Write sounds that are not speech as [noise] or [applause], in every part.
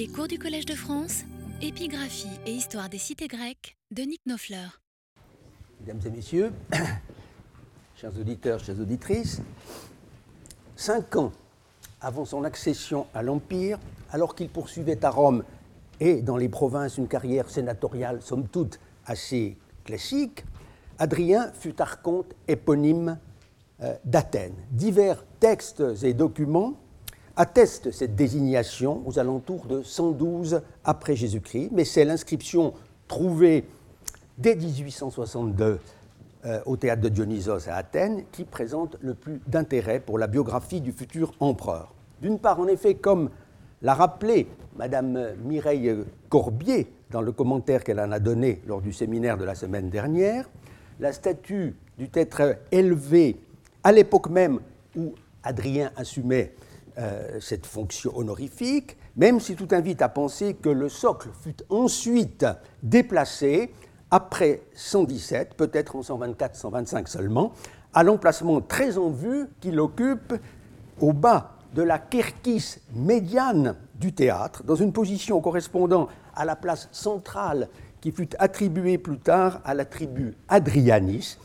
Les cours du Collège de France, épigraphie et histoire des cités grecques de Nick Nofleur. Mesdames et messieurs, [coughs] chers auditeurs, chères auditrices, cinq ans avant son accession à l'Empire, alors qu'il poursuivait à Rome et dans les provinces une carrière sénatoriale somme toute assez classique, Adrien fut archonte éponyme euh, d'Athènes. Divers textes et documents attestent cette désignation aux alentours de 112 après Jésus-Christ, mais c'est l'inscription trouvée dès 1862 euh, au théâtre de Dionysos à Athènes qui présente le plus d'intérêt pour la biographie du futur empereur. D'une part, en effet, comme l'a rappelé Madame Mireille Corbier dans le commentaire qu'elle en a donné lors du séminaire de la semaine dernière, la statue dut être élevée à l'époque même où Adrien assumait cette fonction honorifique, même si tout invite à penser que le socle fut ensuite déplacé après 117, peut-être en 124-125 seulement, à l'emplacement très en vue qu'il occupe au bas de la kerkis médiane du théâtre, dans une position correspondant à la place centrale qui fut attribuée plus tard à la tribu Adrianis,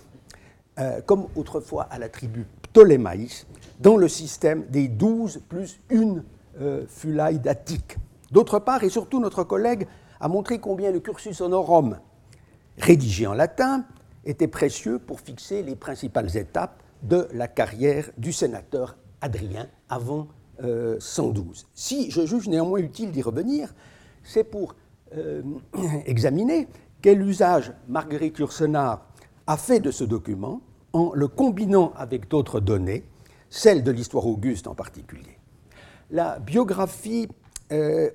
euh, comme autrefois à la tribu Ptolémaïs, dans le système des douze plus une euh, fulaille d'Attique. D'autre part, et surtout, notre collègue a montré combien le cursus honorum, rédigé en latin, était précieux pour fixer les principales étapes de la carrière du sénateur Adrien avant 112. Euh, si je juge néanmoins utile d'y revenir, c'est pour euh, [coughs] examiner quel usage Marguerite Yourcenar a fait de ce document en le combinant avec d'autres données, celles de l'histoire auguste en particulier. La biographie euh,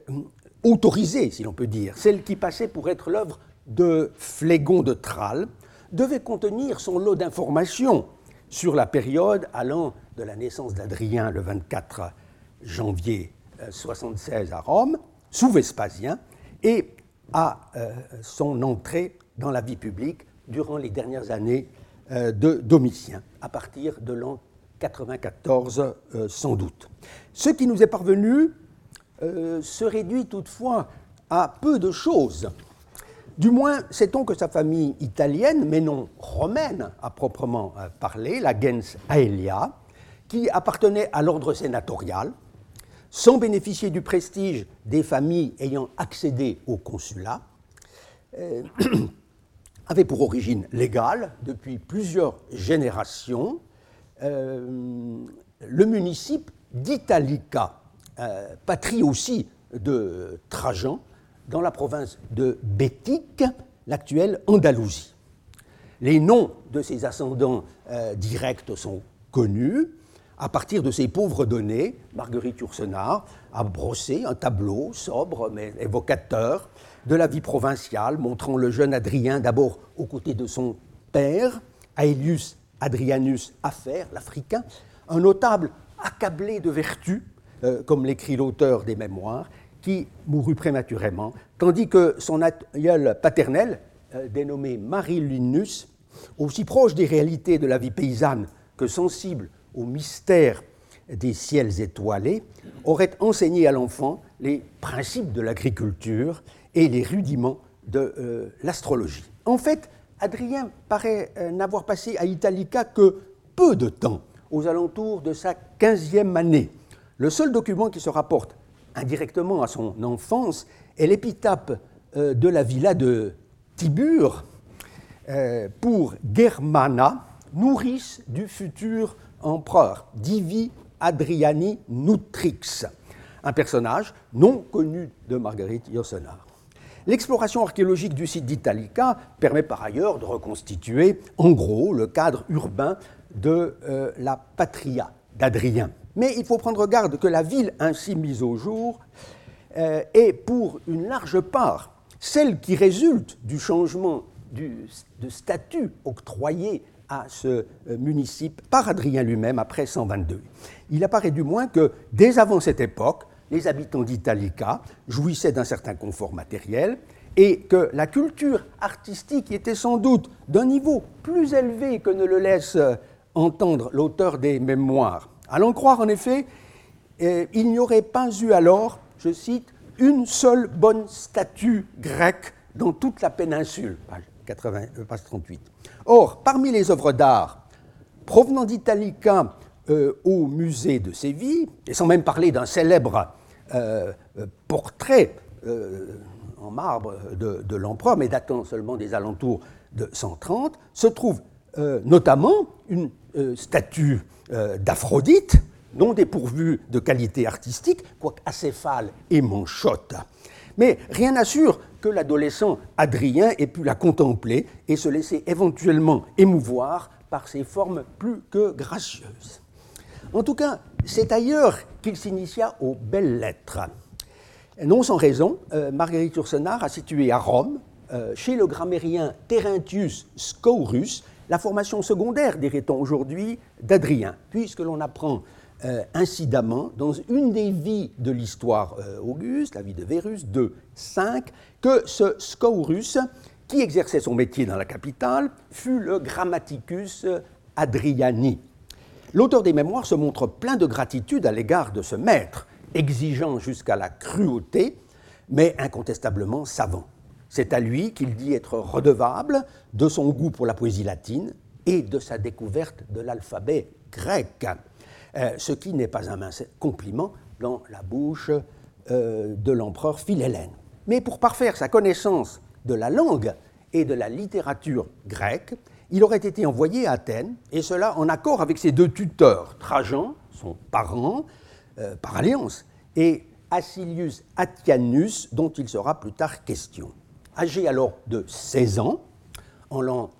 autorisée, si l'on peut dire, celle qui passait pour être l'œuvre de Phlégon de Tralles, devait contenir son lot d'informations sur la période allant de la naissance d'Adrien le 24 janvier 76 à Rome, sous Vespasien, et à euh, son entrée dans la vie publique durant les dernières années euh, de Domitien, à partir de l'an 94 euh, sans doute. Ce qui nous est parvenu se réduit toutefois à peu de choses. Du moins, sait-on que sa famille italienne, mais non romaine à proprement parler, la gens Aelia, qui appartenait à l'ordre sénatorial, sans bénéficier du prestige des familles ayant accédé au consulat, euh, [clears throat] avait pour origine légale, depuis plusieurs générations, euh, le municipe d'Italica, euh, patrie aussi de Trajan, dans la province de Bétique, l'actuelle Andalousie. Les noms de ses ascendants directs sont connus. À partir de ces pauvres données, Marguerite Yourcenar a brossé un tableau sobre mais évocateur de la vie provinciale, montrant le jeune Adrien d'abord aux côtés de son père, Aelius Adrianus Affaire, l'Africain, un notable accablé de vertu, euh, comme l'écrit l'auteur des mémoires, qui mourut prématurément, tandis que son aïeul paternel, euh, dénommé Marilinus, aussi proche des réalités de la vie paysanne que sensible au mystère des ciels étoilés, aurait enseigné à l'enfant les principes de l'agriculture et les rudiments de euh, l'astrologie. En fait, Adrien paraît euh, n'avoir passé à Italica que peu de temps, aux alentours de sa quinzième année. Le seul document qui se rapporte indirectement à son enfance est l'épitaphe euh, de la villa de Tibur pour Germana, nourrice du futur empereur, Divi Adriani Nutrix, un personnage non connu de Marguerite Yourcenar. L'exploration archéologique du site d'Italica permet par ailleurs de reconstituer en gros le cadre urbain de euh, la patria d'Adrien. Mais il faut prendre garde que la ville ainsi mise au jour euh, est pour une large part celle qui résulte du changement de statut octroyé à ce euh, municipe par Adrien lui-même après 122. Il apparaît du moins que dès avant cette époque, les habitants d'Italica jouissaient d'un certain confort matériel et que la culture artistique était sans doute d'un niveau plus élevé que ne le laisse euh, entendre l'auteur des mémoires. À l'en croire, en effet, euh, il n'y aurait pas eu alors, je cite, une seule bonne statue grecque dans toute la péninsule, page, 80, euh, 38. Or, parmi les œuvres d'art provenant d'Italica au musée de Séville, et sans même parler d'un célèbre euh, portrait en marbre de, de l'empereur, mais datant seulement des alentours de 130, se trouve notamment une statue d'Aphrodite, non dépourvue de qualité artistique, quoique acéphale et manchotte. Mais rien n'assure que l'adolescent Adrien ait pu la contempler et se laisser éventuellement émouvoir par ses formes plus que gracieuses. En tout cas, c'est ailleurs qu'il s'initia aux belles lettres. Non sans raison, euh, Marguerite Yourcenar a situé à Rome, euh, chez le grammairien Terentius Scaurus, la formation secondaire, dirait-on aujourd'hui, d'Adrien, puisque l'on apprend euh, incidemment dans une des vies de l'histoire auguste, la vie de Vérus, de 5, que ce Scaurus, qui exerçait son métier dans la capitale, fut le Grammaticus Adriani. L'auteur des mémoires se montre plein de gratitude à l'égard de ce maître, exigeant jusqu'à la cruauté, mais incontestablement savant. C'est à lui qu'il dit être redevable de son goût pour la poésie latine et de sa découverte de l'alphabet grec. Euh, ce qui n'est pas un mince compliment dans la bouche euh, de l'empereur Philhellène. Mais pour parfaire sa connaissance de la langue et de la littérature grecque, il aurait été envoyé à Athènes, et cela en accord avec ses deux tuteurs, Trajan, son parent, euh, par alliance, et Acilius Atianus, dont il sera plus tard question. Âgé alors de 16 ans, en l'an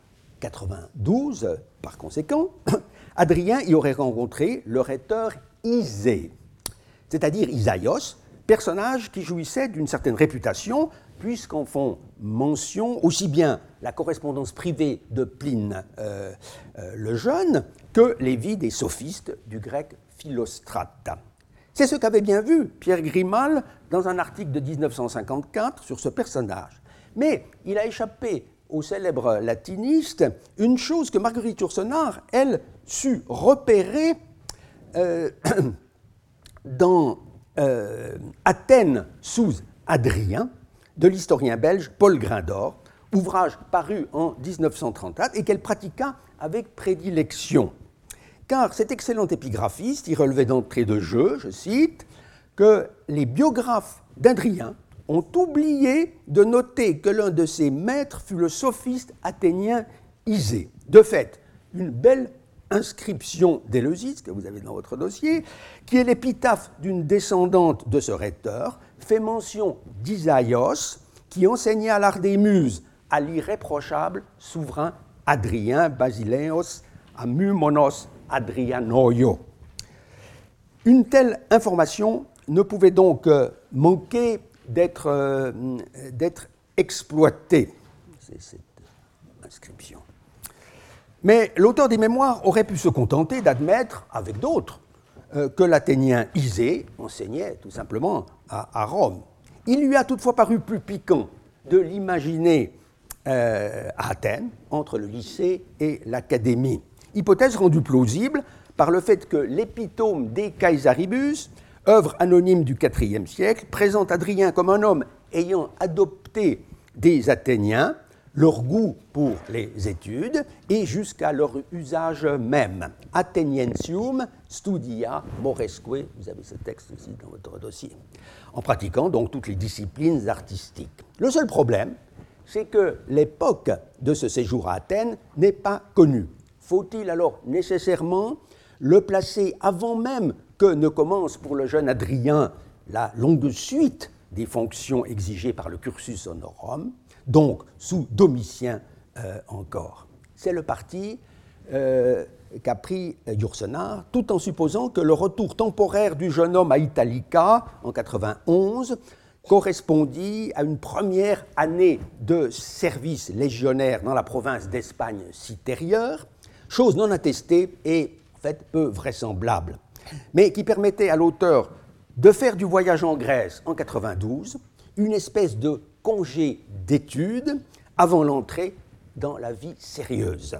92 par conséquent, [coughs] Adrien y aurait rencontré le rhéteur Isée, c'est-à-dire Isaïos, personnage qui jouissait d'une certaine réputation, puisqu'en font mention aussi bien la correspondance privée de Pline euh, euh, le Jeune que les vies des sophistes du grec Philostrate. C'est ce qu'avait bien vu Pierre Grimal dans un article de 1954 sur ce personnage. Mais il a échappé au célèbre latiniste une chose que Marguerite Yourcenar, elle, sut repérer euh, [coughs] dans Athènes sous Adrien de l'historien belge Paul Grindor, ouvrage paru en 1934 et qu'elle pratiqua avec prédilection. Car cet excellent épigraphiste y relevait d'entrée de jeu, je cite, que les biographes d'Adrien ont oublié de noter que l'un de ses maîtres fut le sophiste athénien Isée. De fait, une belle inscription d'Éleusis, que vous avez dans votre dossier, qui est l'épitaphe d'une descendante de ce rhéteur, fait mention d'Isaïos, qui enseigna l'art des muses à l'irréprochable souverain Adrien Basileos Amumonos Adrianoio. Une telle information ne pouvait donc euh, manquer euh, d'être exploité. C'est cette inscription. Mais l'auteur des mémoires aurait pu se contenter d'admettre, avec d'autres, que l'Athénien Isée enseignait tout simplement à, Rome. Il lui a toutefois paru plus piquant de l'imaginer euh, à Athènes, entre le lycée et l'académie. Hypothèse rendue plausible par le fait que l'épitome des Caesaribus œuvre anonyme du IVe siècle, présente Adrien comme un homme ayant adopté des Athéniens, leur goût pour les études et jusqu'à leur usage même. Atheniensium studia moresque, vous avez ce texte ici dans votre dossier, en pratiquant donc toutes les disciplines artistiques. Le seul problème, c'est que l'époque de ce séjour à Athènes n'est pas connue. Faut-il alors nécessairement le placer avant même que ne commence pour le jeune Adrien la longue suite des fonctions exigées par le cursus honorum, donc sous Domitien euh, encore. C'est le parti euh, qu'a pris Yourcenar, tout en supposant que le retour temporaire du jeune homme à Italica en 91 correspondit à une première année de service légionnaire dans la province d'Espagne citérieure, chose non attestée et en fait peu vraisemblable mais qui permettait à l'auteur de faire du voyage en Grèce en 92 une espèce de congé d'études avant l'entrée dans la vie sérieuse.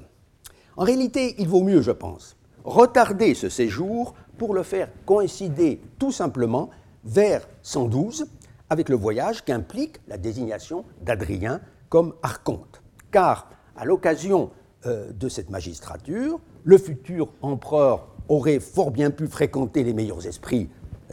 En réalité, il vaut mieux, je pense, retarder ce séjour pour le faire coïncider tout simplement vers 112 avec le voyage qu'implique la désignation d'Adrien comme archonte. Car, à l'occasion euh, de cette magistrature, le futur empereur aurait fort bien pu fréquenter les meilleurs esprits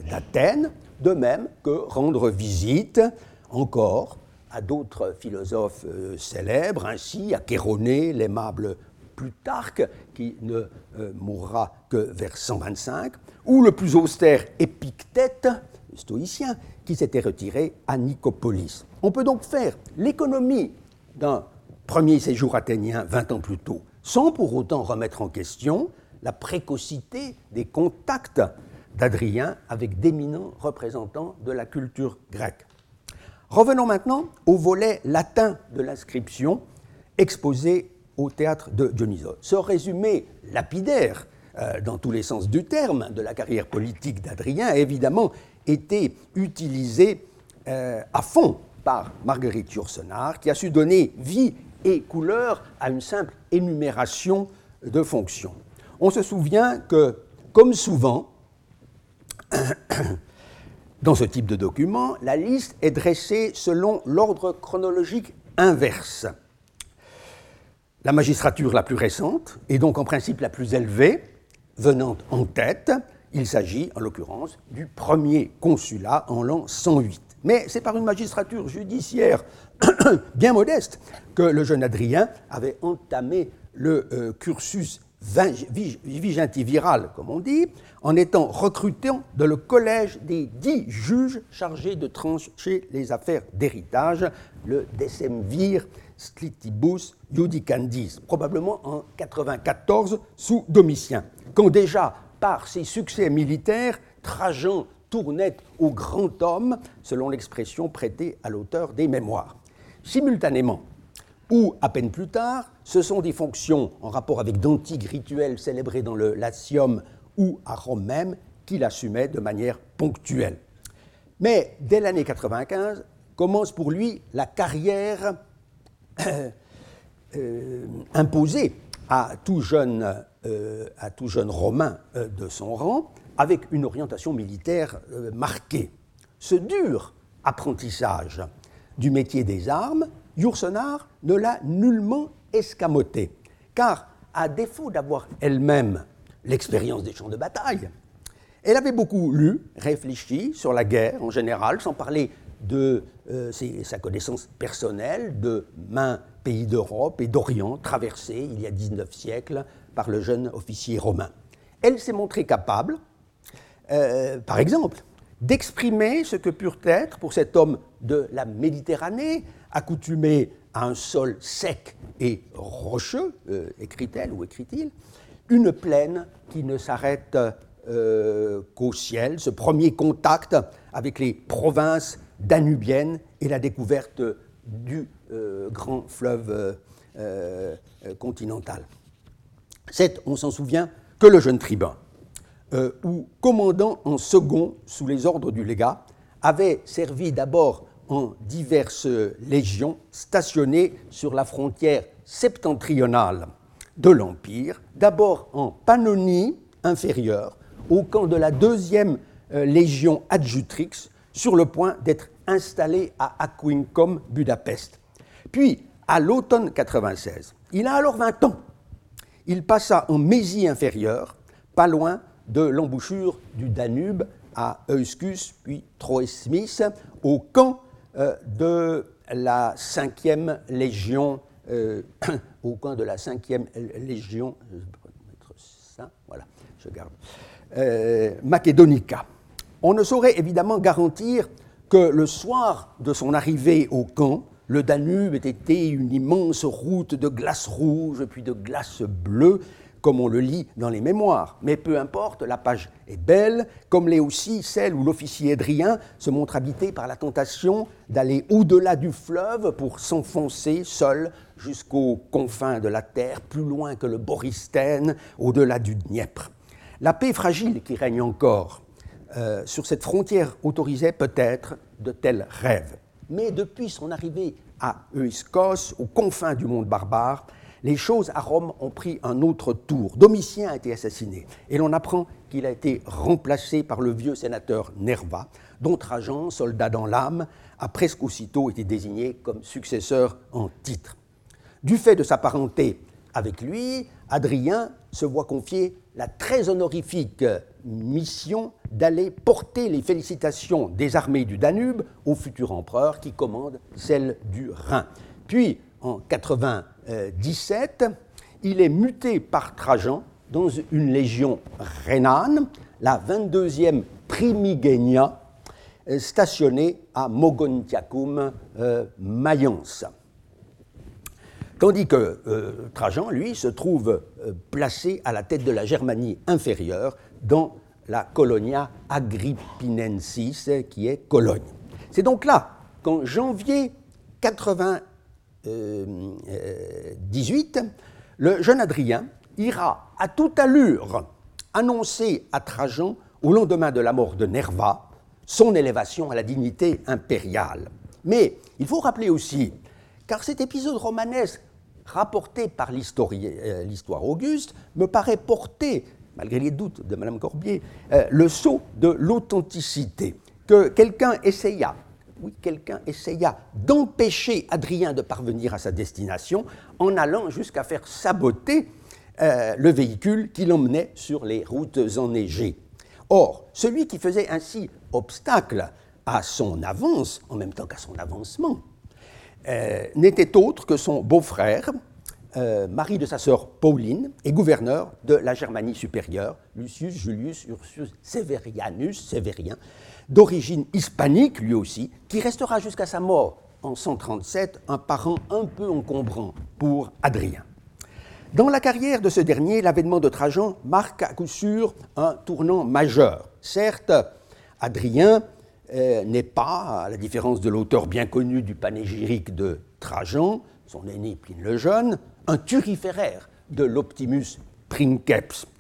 d'Athènes, de même que rendre visite encore à d'autres philosophes euh, célèbres, ainsi à Chéronée, l'aimable Plutarque, qui ne euh, mourra que vers 125, ou le plus austère Épictète, stoïcien, qui s'était retiré à Nicopolis. On peut donc faire l'économie d'un premier séjour athénien 20 ans plus tôt, sans pour autant remettre en question la précocité des contacts d'Adrien avec d'éminents représentants de la culture grecque. Revenons maintenant au volet latin de l'inscription exposé au théâtre de Dionysos. Ce résumé lapidaire, euh, dans tous les sens du terme, de la carrière politique d'Adrien a évidemment été utilisé euh, à fond par Marguerite Yourcenar, qui a su donner vie et couleur à une simple énumération de fonctions. On se souvient que, comme souvent, [clears throat] dans ce type de document, la liste est dressée selon l'ordre chronologique inverse. La magistrature la plus récente, et donc en principe la plus élevée, venant en tête, il s'agit en l'occurrence du premier consulat en l'an 108. Mais c'est par une magistrature judiciaire [coughs] bien modeste que le jeune Adrien avait entamé le euh, cursus vigentiviral, comme on dit, en étant recruté de le collège des dix juges chargés de trancher les affaires d'héritage, le decemvir splitibus judicandis, probablement en 94 sous Domitien, quand déjà, par ses succès militaires, Trajan tournait au grand homme, selon l'expression prêtée à l'auteur des mémoires. Simultanément, ou à peine plus tard, ce sont des fonctions en rapport avec d'antiques rituels célébrés dans le Latium ou à Rome même qu'il assumait de manière ponctuelle. Mais dès l'année 95 commence pour lui la carrière euh, [coughs] euh, imposée à tout jeune, euh, à tout jeune romain de son rang, avec une orientation militaire marquée. Ce dur apprentissage du métier des armes Yourcenar ne l'a nullement escamoté, car à défaut d'avoir elle-même l'expérience des champs de bataille, elle avait beaucoup lu, réfléchi sur la guerre en général, sans parler de euh, sa connaissance personnelle de mains pays d'Europe et d'Orient traversés il y a 19 siècles par le jeune officier romain. Elle s'est montrée capable, euh, par exemple, d'exprimer ce que purent être pour cet homme de la Méditerranée accoutumé à un sol sec et rocheux, euh, écrit-elle ou écrit-il, une plaine qui ne s'arrête euh, qu'au ciel, ce premier contact avec les provinces danubiennes et la découverte du euh, grand fleuve continental. C'est, on s'en souvient, que le jeune tribun, ou commandant en second sous les ordres du légat, avait servi d'abord en diverses légions stationnées sur la frontière septentrionale de l'Empire, d'abord en Pannonie inférieure, au camp de la deuxième euh, légion adjutrix, sur le point d'être installé à Aquincum, Budapest. Puis, à l'automne 96, il a alors 20 ans. Il passa en Mésie inférieure, pas loin de l'embouchure du Danube à Euskus, puis Troesmis, au camp de la 5e Légion, euh, [coughs] au coin de la 5e Légion, je mettre ça, voilà, je garde, euh, Macédonica. On ne saurait évidemment garantir que le soir de son arrivée au camp, le Danube ait été une immense route de glace rouge puis de glace bleue, comme on le lit dans les mémoires. Mais peu importe, la page est belle, comme l'est aussi celle où l'officier Adrien se montre habité par la tentation d'aller au-delà du fleuve pour s'enfoncer seul jusqu'aux confins de la terre, plus loin que le Boristène, au-delà du Dniepr. La paix fragile qui règne encore euh, sur cette frontière autorisait peut-être de tels rêves. Mais depuis son arrivée à Euskos, aux confins du monde barbare, les choses à Rome ont pris un autre tour. Domitien a été assassiné et l'on apprend qu'il a été remplacé par le vieux sénateur Nerva, dont Trajan, soldat dans l'âme, a presque aussitôt été désigné comme successeur en titre. Du fait de sa parenté avec lui, Adrien se voit confier la très honorifique mission d'aller porter les félicitations des armées du Danube au futur empereur qui commande celle du Rhin. Puis, en 97, il est muté par Trajan dans une légion rhénane, la 22e Primigenia, stationnée à Mogontiacum, euh, Mayence. Tandis que euh, Trajan, lui, se trouve euh, placé à la tête de la Germanie inférieure dans la colonia Agrippinensis, qui est Cologne. C'est donc là qu'en janvier 98, le jeune Adrien ira à toute allure annoncer à Trajan, au lendemain de la mort de Nerva, son élévation à la dignité impériale. Mais il faut rappeler aussi, car cet épisode romanesque rapporté par euh, l'histoire auguste me paraît porter, malgré les doutes de Mme Corbier, euh, le saut de l'authenticité, que quelqu'un essaya, oui, quelqu'un essaya d'empêcher Adrien de parvenir à sa destination en allant jusqu'à faire saboter euh, le véhicule qui l'emmenait sur les routes enneigées. Or, celui qui faisait ainsi obstacle à son avance, en même temps qu'à son avancement, euh, n'était autre que son beau-frère, euh, mari de sa sœur Pauline, et gouverneur de la Germanie supérieure, Lucius Julius Ursus Severianus, Sévérien, d'origine hispanique lui aussi, qui restera jusqu'à sa mort en 137 un parent un peu encombrant pour Adrien. Dans la carrière de ce dernier, l'avènement de Trajan marque à coup sûr un tournant majeur. Certes, Adrien euh, n'est pas, à la différence de l'auteur bien connu du panégyrique de Trajan, son aîné Pline le Jeune, un turiféraire de l'Optimus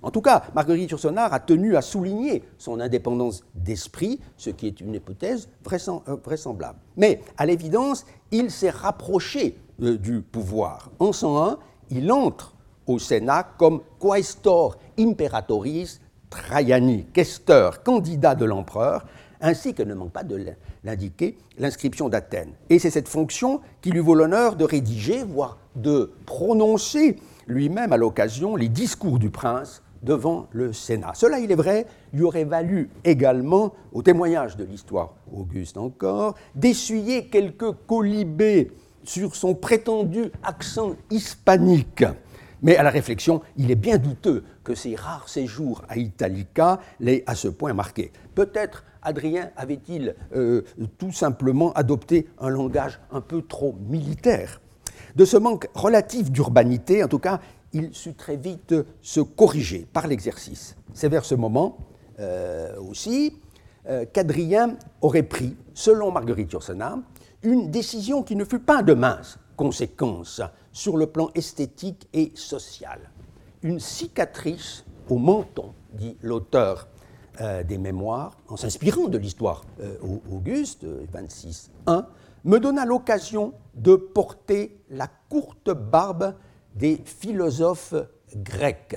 En tout cas, Marguerite Yourcenar a tenu à souligner son indépendance d'esprit, ce qui est une hypothèse euh, vraisemblable. Mais, à l'évidence, il s'est rapproché euh, du pouvoir. En 101, il entre au Sénat comme quaestor imperatoris Traiani, questeur, candidat de l'empereur, ainsi que ne manque pas de l'indiquer l'inscription d'Athènes. Et c'est cette fonction qui lui vaut l'honneur de rédiger, voire de prononcer lui-même à l'occasion les discours du prince devant le Sénat. Cela, il est vrai, lui aurait valu également, au témoignage de l'histoire auguste encore, d'essuyer quelques colibés sur son prétendu accent hispanique. Mais à la réflexion, il est bien douteux que ces rares séjours à Italica l'aient à ce point marqué. Peut-être Adrien avait-il euh, tout simplement adopté un langage un peu trop militaire. De ce manque relatif d'urbanité, en tout cas, il sut très vite se corriger par l'exercice. C'est vers ce moment euh, aussi euh, qu'Adrien aurait pris, selon Marguerite Yourcenar, une décision qui ne fut pas de mince conséquence sur le plan esthétique et social. Une cicatrice au menton, dit l'auteur euh, des mémoires, en s'inspirant de l'histoire Auguste, 26.1, euh, me donna l'occasion de porter la courte barbe des philosophes grecs.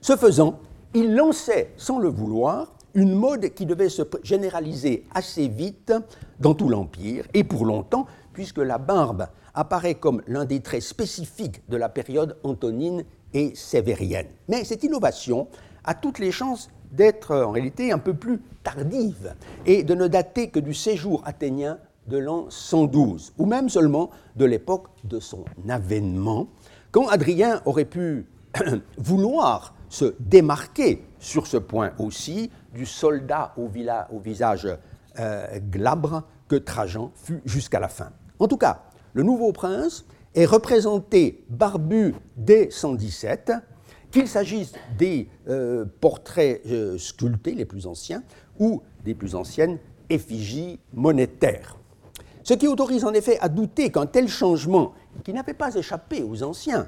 ce faisant, il lançait, sans le vouloir, une mode qui devait se généraliser assez vite dans tout l'Empire, et pour longtemps, puisque la barbe apparaît comme l'un des traits spécifiques de la période antonine et sévérienne. Mais cette innovation a toutes les chances d'être en réalité un peu plus tardive et de ne dater que du séjour athénien de l'an 112, ou même seulement de l'époque de son avènement, quand Adrien aurait pu [clears throat] vouloir se démarquer sur ce point aussi du soldat au, visage euh, glabre que Trajan fut jusqu'à la fin. En tout cas, le nouveau prince est représenté barbu dès 117, qu'il s'agisse des euh, portraits euh, sculptés les plus anciens ou des plus anciennes effigies monétaires. Ce qui autorise en effet à douter qu'un tel changement, qui n'avait pas échappé aux anciens,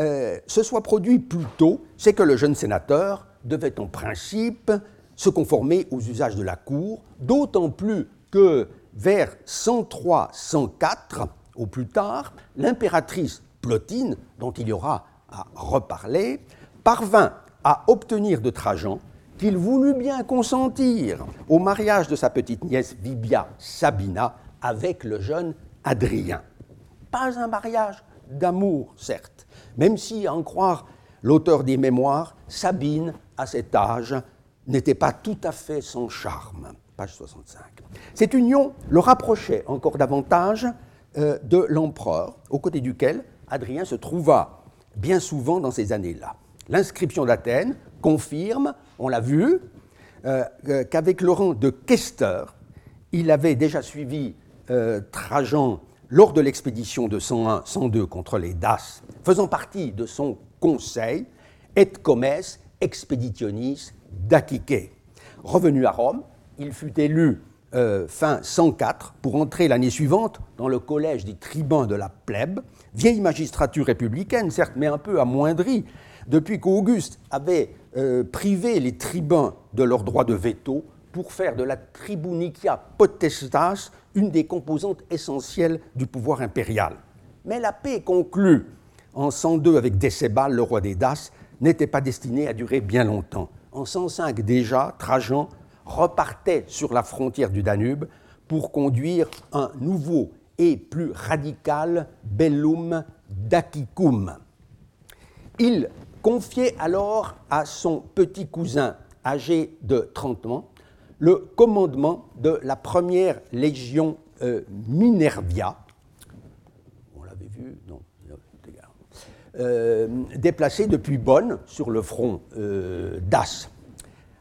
euh, se soit produit plus tôt, c'est que le jeune sénateur devait en principe se conformer aux usages de la cour, d'autant plus que vers 103-104, au plus tard, l'impératrice Plotine, dont il y aura à reparler, parvint à obtenir de Trajan qu'il voulut bien consentir au mariage de sa petite nièce Vibia Sabina avec le jeune Adrien. Pas un mariage d'amour, certes, même si, à en croire l'auteur des mémoires, Sabine, à cet âge, n'était pas tout à fait sans charme. Page 65. Cette union le rapprochait encore davantage euh, de l'empereur, aux côtés duquel Adrien se trouva bien souvent dans ces années-là. L'inscription d'Athènes confirme, on l'a vu, euh, euh, qu'avec rang de questeur, il avait déjà suivi Trajan lors de l'expédition de 101-102 contre les Daces, faisant partie de son conseil, et comes expeditionis dacique. Revenu à Rome, il fut élu euh, fin 104 pour entrer l'année suivante dans le collège des tribuns de la plèbe, vieille magistrature républicaine, certes, mais un peu amoindrie, depuis qu'Auguste avait euh, privé les tribuns de leur droit de veto pour faire de la tribunicia potestas une des composantes essentielles du pouvoir impérial. Mais la paix conclue en 102 avec Décébal, le roi des Daces, n'était pas destinée à durer bien longtemps. En 105 déjà, Trajan repartait sur la frontière du Danube pour conduire un nouveau et plus radical bellum dacicum. Il confiait alors à son petit cousin âgé de 30 ans le commandement de la première légion euh, Minervia. On euh, déplacée depuis Bonn sur le front euh, d'As.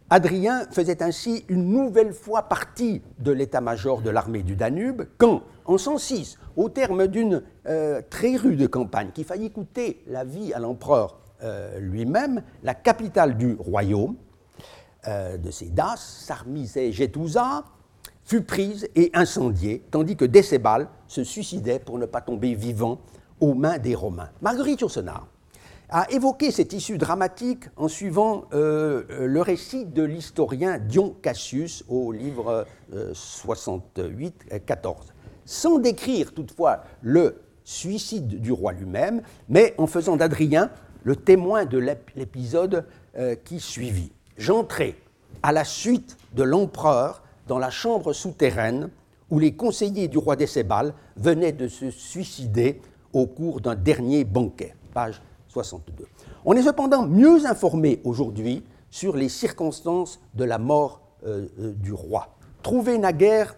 Adrien faisait ainsi une nouvelle fois partie de l'état-major de l'armée du Danube quand, en 106, au terme d'une euh, très rude campagne qui faillit coûter la vie à l'empereur euh, lui-même, la capitale du royaume euh, de ces Das, fut prise et incendiée, tandis que Décébal se suicidait pour ne pas tomber vivant aux mains des Romains. Marguerite Yourcenar a évoqué cette issue dramatique en suivant le récit de l'historien Dion Cassius au livre 68-14, euh, sans décrire toutefois le suicide du roi lui-même, mais en faisant d'Adrien le témoin de l'épisode euh, qui suivit. J'entrai à la suite de l'empereur dans la chambre souterraine où les conseillers du roi Décébal venaient de se suicider au cours d'un dernier banquet. Page on est cependant mieux informé aujourd'hui sur les circonstances de la mort euh, euh, du roi. Trouvé naguère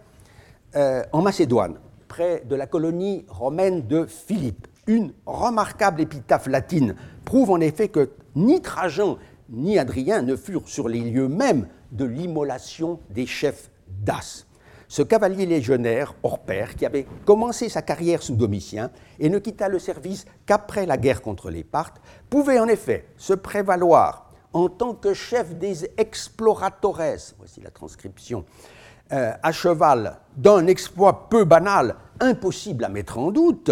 euh, en Macédoine, près de la colonie romaine de Philippe, une remarquable épitaphe latine prouve en effet que ni Trajan ni Adrien ne furent sur les lieux mêmes de l'immolation des chefs d'As. Ce cavalier légionnaire hors pair qui avait commencé sa carrière sous Domitien et ne quitta le service qu'après la guerre contre les Parthes, pouvait en effet se prévaloir en tant que chef des exploratores, voici la transcription, euh, à cheval d'un exploit peu banal, impossible à mettre en doute,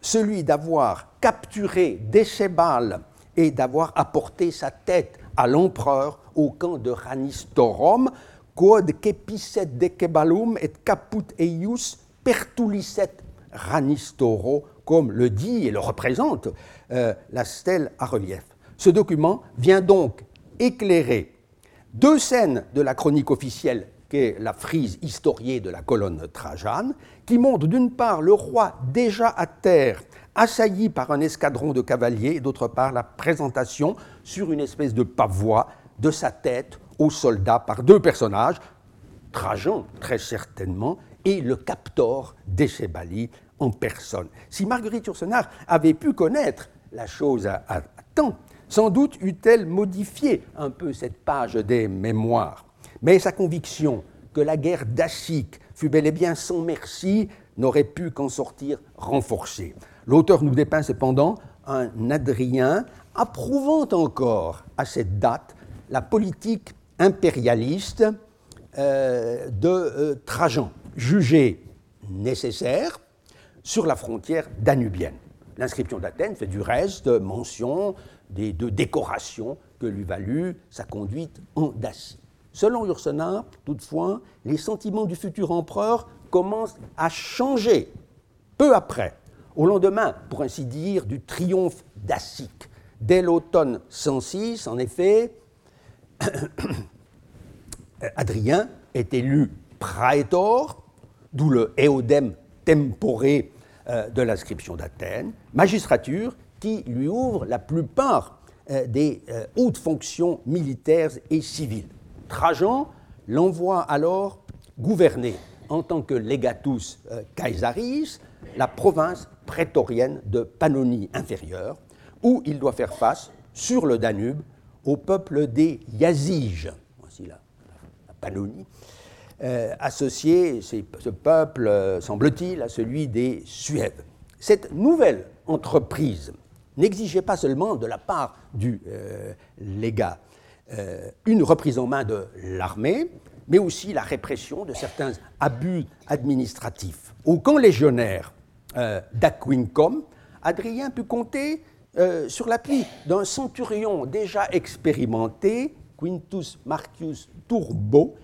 celui d'avoir capturé Décébal et d'avoir apporté sa tête à l'empereur au camp de Ranistorum, quod kepiset decebalum et caput eius pertulisset ranistoro, comme le dit et le représente euh, la stèle à relief. Ce document vient donc éclairer deux scènes de la chronique officielle qu'est la frise historiée de la colonne Trajane, qui montre d'une part le roi déjà à terre, assailli par un escadron de cavaliers, et d'autre part la présentation sur une espèce de pavois de sa tête aux soldats par deux personnages, Trajan très certainement, et le captor Décébali en personne. Si Marguerite Yourcenar avait pu connaître la chose à, temps, sans doute eût-elle modifié un peu cette page des mémoires. Mais sa conviction que la guerre dacique fut bel et bien sans merci n'aurait pu qu'en sortir renforcée. L'auteur nous dépeint cependant un Adrien approuvant encore à cette date la politique impérialiste euh, de euh, Trajan, jugé nécessaire sur la frontière danubienne. L'inscription d'Athènes fait du reste mention des deux décorations que lui valut sa conduite en Dacie. Selon Ursenard, toutefois, les sentiments du futur empereur commencent à changer Peu après, au lendemain, pour ainsi dire, du triomphe dacique, dès l'automne 106, en effet, [coughs] Adrien est élu praetor, d'où le eodem tempore euh, de l'inscription d'Athènes, magistrature qui lui ouvre la plupart euh, des euh, hautes fonctions militaires et civiles. Trajan l'envoie alors gouverner en tant que legatus caesaris la province prétorienne de Pannonie inférieure, où il doit faire face, sur le Danube, au peuple des Yaziges, voici la, Pannonie, euh, associé, ce peuple, euh, semble-t-il, à celui des Suèves. Cette nouvelle entreprise n'exigeait pas seulement de la part du euh, légat une reprise en main de l'armée, mais aussi la répression de certains abus administratifs. Au camp légionnaire d'Aquincum, Adrien put compter euh, sur l'appui d'un centurion déjà expérimenté, Quintus Marcius Turbo,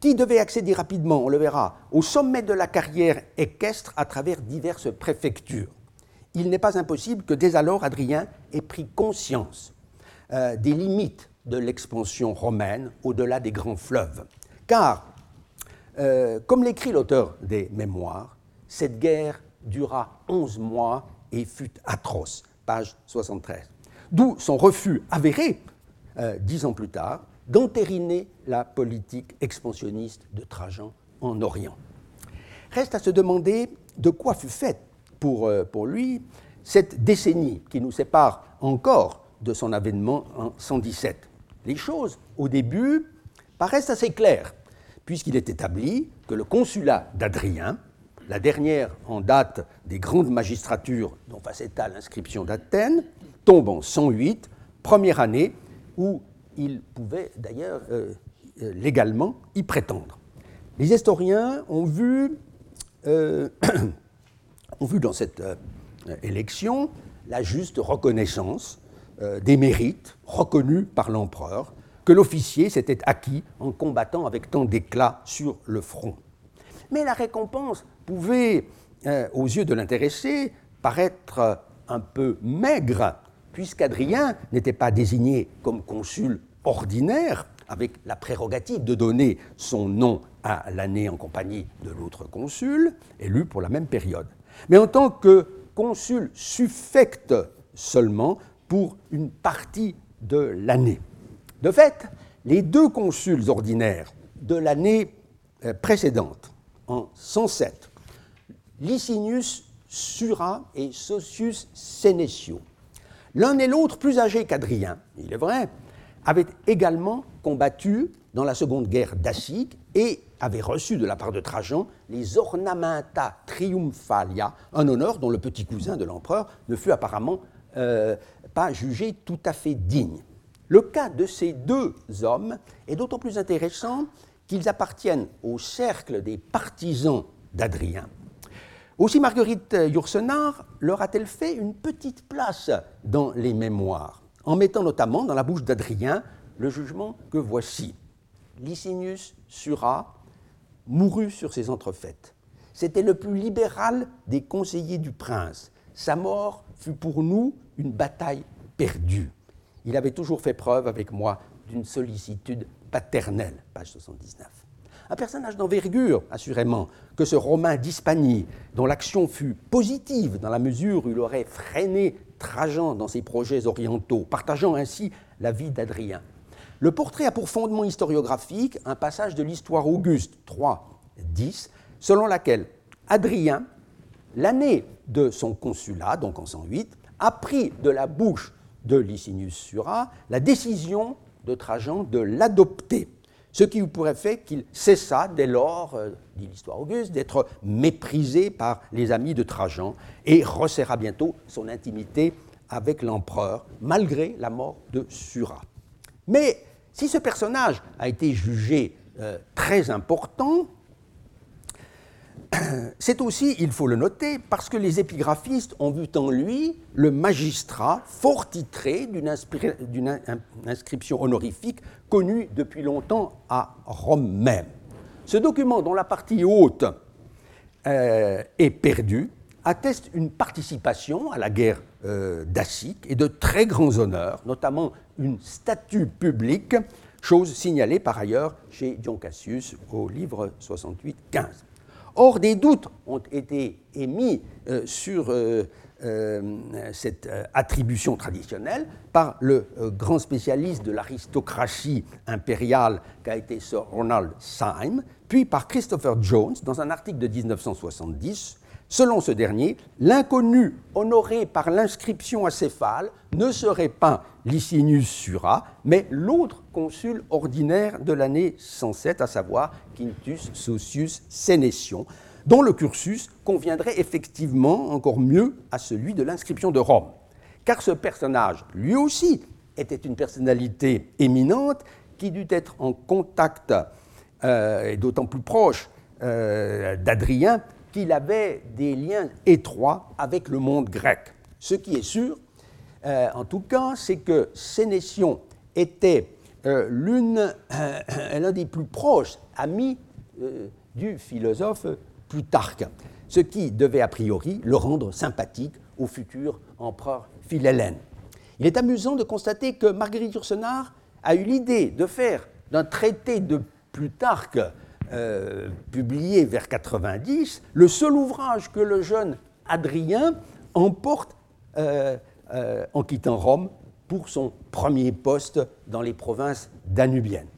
qui devait accéder rapidement, on le verra, au sommet de la carrière équestre à travers diverses préfectures. Il n'est pas impossible que dès alors Adrien ait pris conscience euh, des limites de l'expansion romaine au-delà des grands fleuves. Car, euh, comme l'écrit l'auteur des Mémoires, cette guerre dura onze mois et fut atroce page 73. D'où son refus avéré, euh, dix ans plus tard, d'entériner la politique expansionniste de Trajan en Orient. Reste à se demander de quoi fut faite pour, euh, pour lui cette décennie qui nous sépare encore de son avènement en 117. Les choses, au début, paraissent assez claires, puisqu'il est établi que le consulat d'Adrien, la dernière en date des grandes magistratures dont face état l'inscription d'Athènes, tombe en 108, première année où il pouvait d'ailleurs euh, euh, légalement y prétendre. Les historiens ont vu, euh, [coughs] ont vu dans cette élection la juste reconnaissance des mérites reconnus par l'empereur que l'officier s'était acquis en combattant avec tant d'éclat sur le front. Mais la récompense pouvait, euh, aux yeux de l'intéressé, paraître un peu maigre, puisqu'Adrien n'était pas désigné comme consul ordinaire, avec la prérogative de donner son nom à l'année en compagnie de l'autre consul, élu pour la même période, mais en tant que consul suffecte seulement pour une partie de l'année. De fait, les deux consuls ordinaires de l'année euh, précédente, en 107, Licinius Sura et Socius Senecio. L'un et l'autre, plus âgés qu'Adrien, il est vrai, avaient également combattu dans la seconde guerre dacique et avaient reçu de la part de Trajan les ornamenta triumphalia, un honneur dont le petit cousin de l'empereur ne fut apparemment euh, pas jugé tout à fait digne. Le cas de ces deux hommes est d'autant plus intéressant qu'ils appartiennent au cercle des partisans d'Adrien. Aussi Marguerite Yourcenar leur a-t-elle fait une petite place dans les mémoires, en mettant notamment dans la bouche d'Adrien le jugement que voici. Licinius Sura mourut sur ses entrefaites. C'était le plus libéral des conseillers du prince. Sa mort fut pour nous une bataille perdue. Il avait toujours fait preuve avec moi d'une sollicitude paternelle, page 79 un personnage d'envergure, assurément, que ce Romain d'Hispanie, dont l'action fut positive dans la mesure où il aurait freiné Trajan dans ses projets orientaux, partageant ainsi la vie d'Adrien. Le portrait a pour fondement historiographique un passage de l'histoire Auguste 3, 10, selon laquelle Adrien, l'année de son consulat, donc en 108, a pris de la bouche de Licinius Sura la décision de Trajan de l'adopter ce qui pourrait faire qu'il cessa dès lors, euh, dit l'histoire auguste, d'être méprisé par les amis de Trajan et resserra bientôt son intimité avec l'empereur, malgré la mort de Sura. Mais si ce personnage a été jugé euh, très important, [clears throat] c'est aussi, il faut le noter, parce que les épigraphistes ont vu en lui le magistrat fort titré d'une inscription honorifique connue depuis longtemps à Rome même. Ce document, dont la partie haute euh, est perdue, atteste une participation à la guerre euh, et de très grands honneurs, notamment une statue publique, chose signalée par ailleurs chez Dion Cassius au livre 68-15. Or, des doutes ont été émis euh, sur euh, cette attribution traditionnelle par le grand spécialiste de l'aristocratie impériale qu'a été Sir Ronald Syme, puis par Christopher Jones dans un article de 1970 Selon ce dernier, l'inconnu honoré par l'inscription acéphale ne serait pas Licinius Sura, mais l'autre consul ordinaire de l'année 107, à savoir Quintus Socius Sénétion, dont le cursus conviendrait effectivement encore mieux à celui de l'inscription de Rome. Car ce personnage, lui aussi, était une personnalité éminente qui dut être en contact, euh, et d'autant plus proche, euh, d'Adrien qu'il avait des liens étroits avec le monde grec. Ce qui est sûr, euh, en tout cas, c'est que Sénétion était euh, euh, l'un des plus proches amis du philosophe Plutarque, ce qui devait a priori le rendre sympathique au futur empereur Philhellène. Il est amusant de constater que Marguerite Yourcenar a eu l'idée de faire d'un traité de Plutarque euh, publié vers 90, le seul ouvrage que le jeune Adrien emporte euh, euh, en quittant Rome pour son premier poste dans les provinces danubiennes.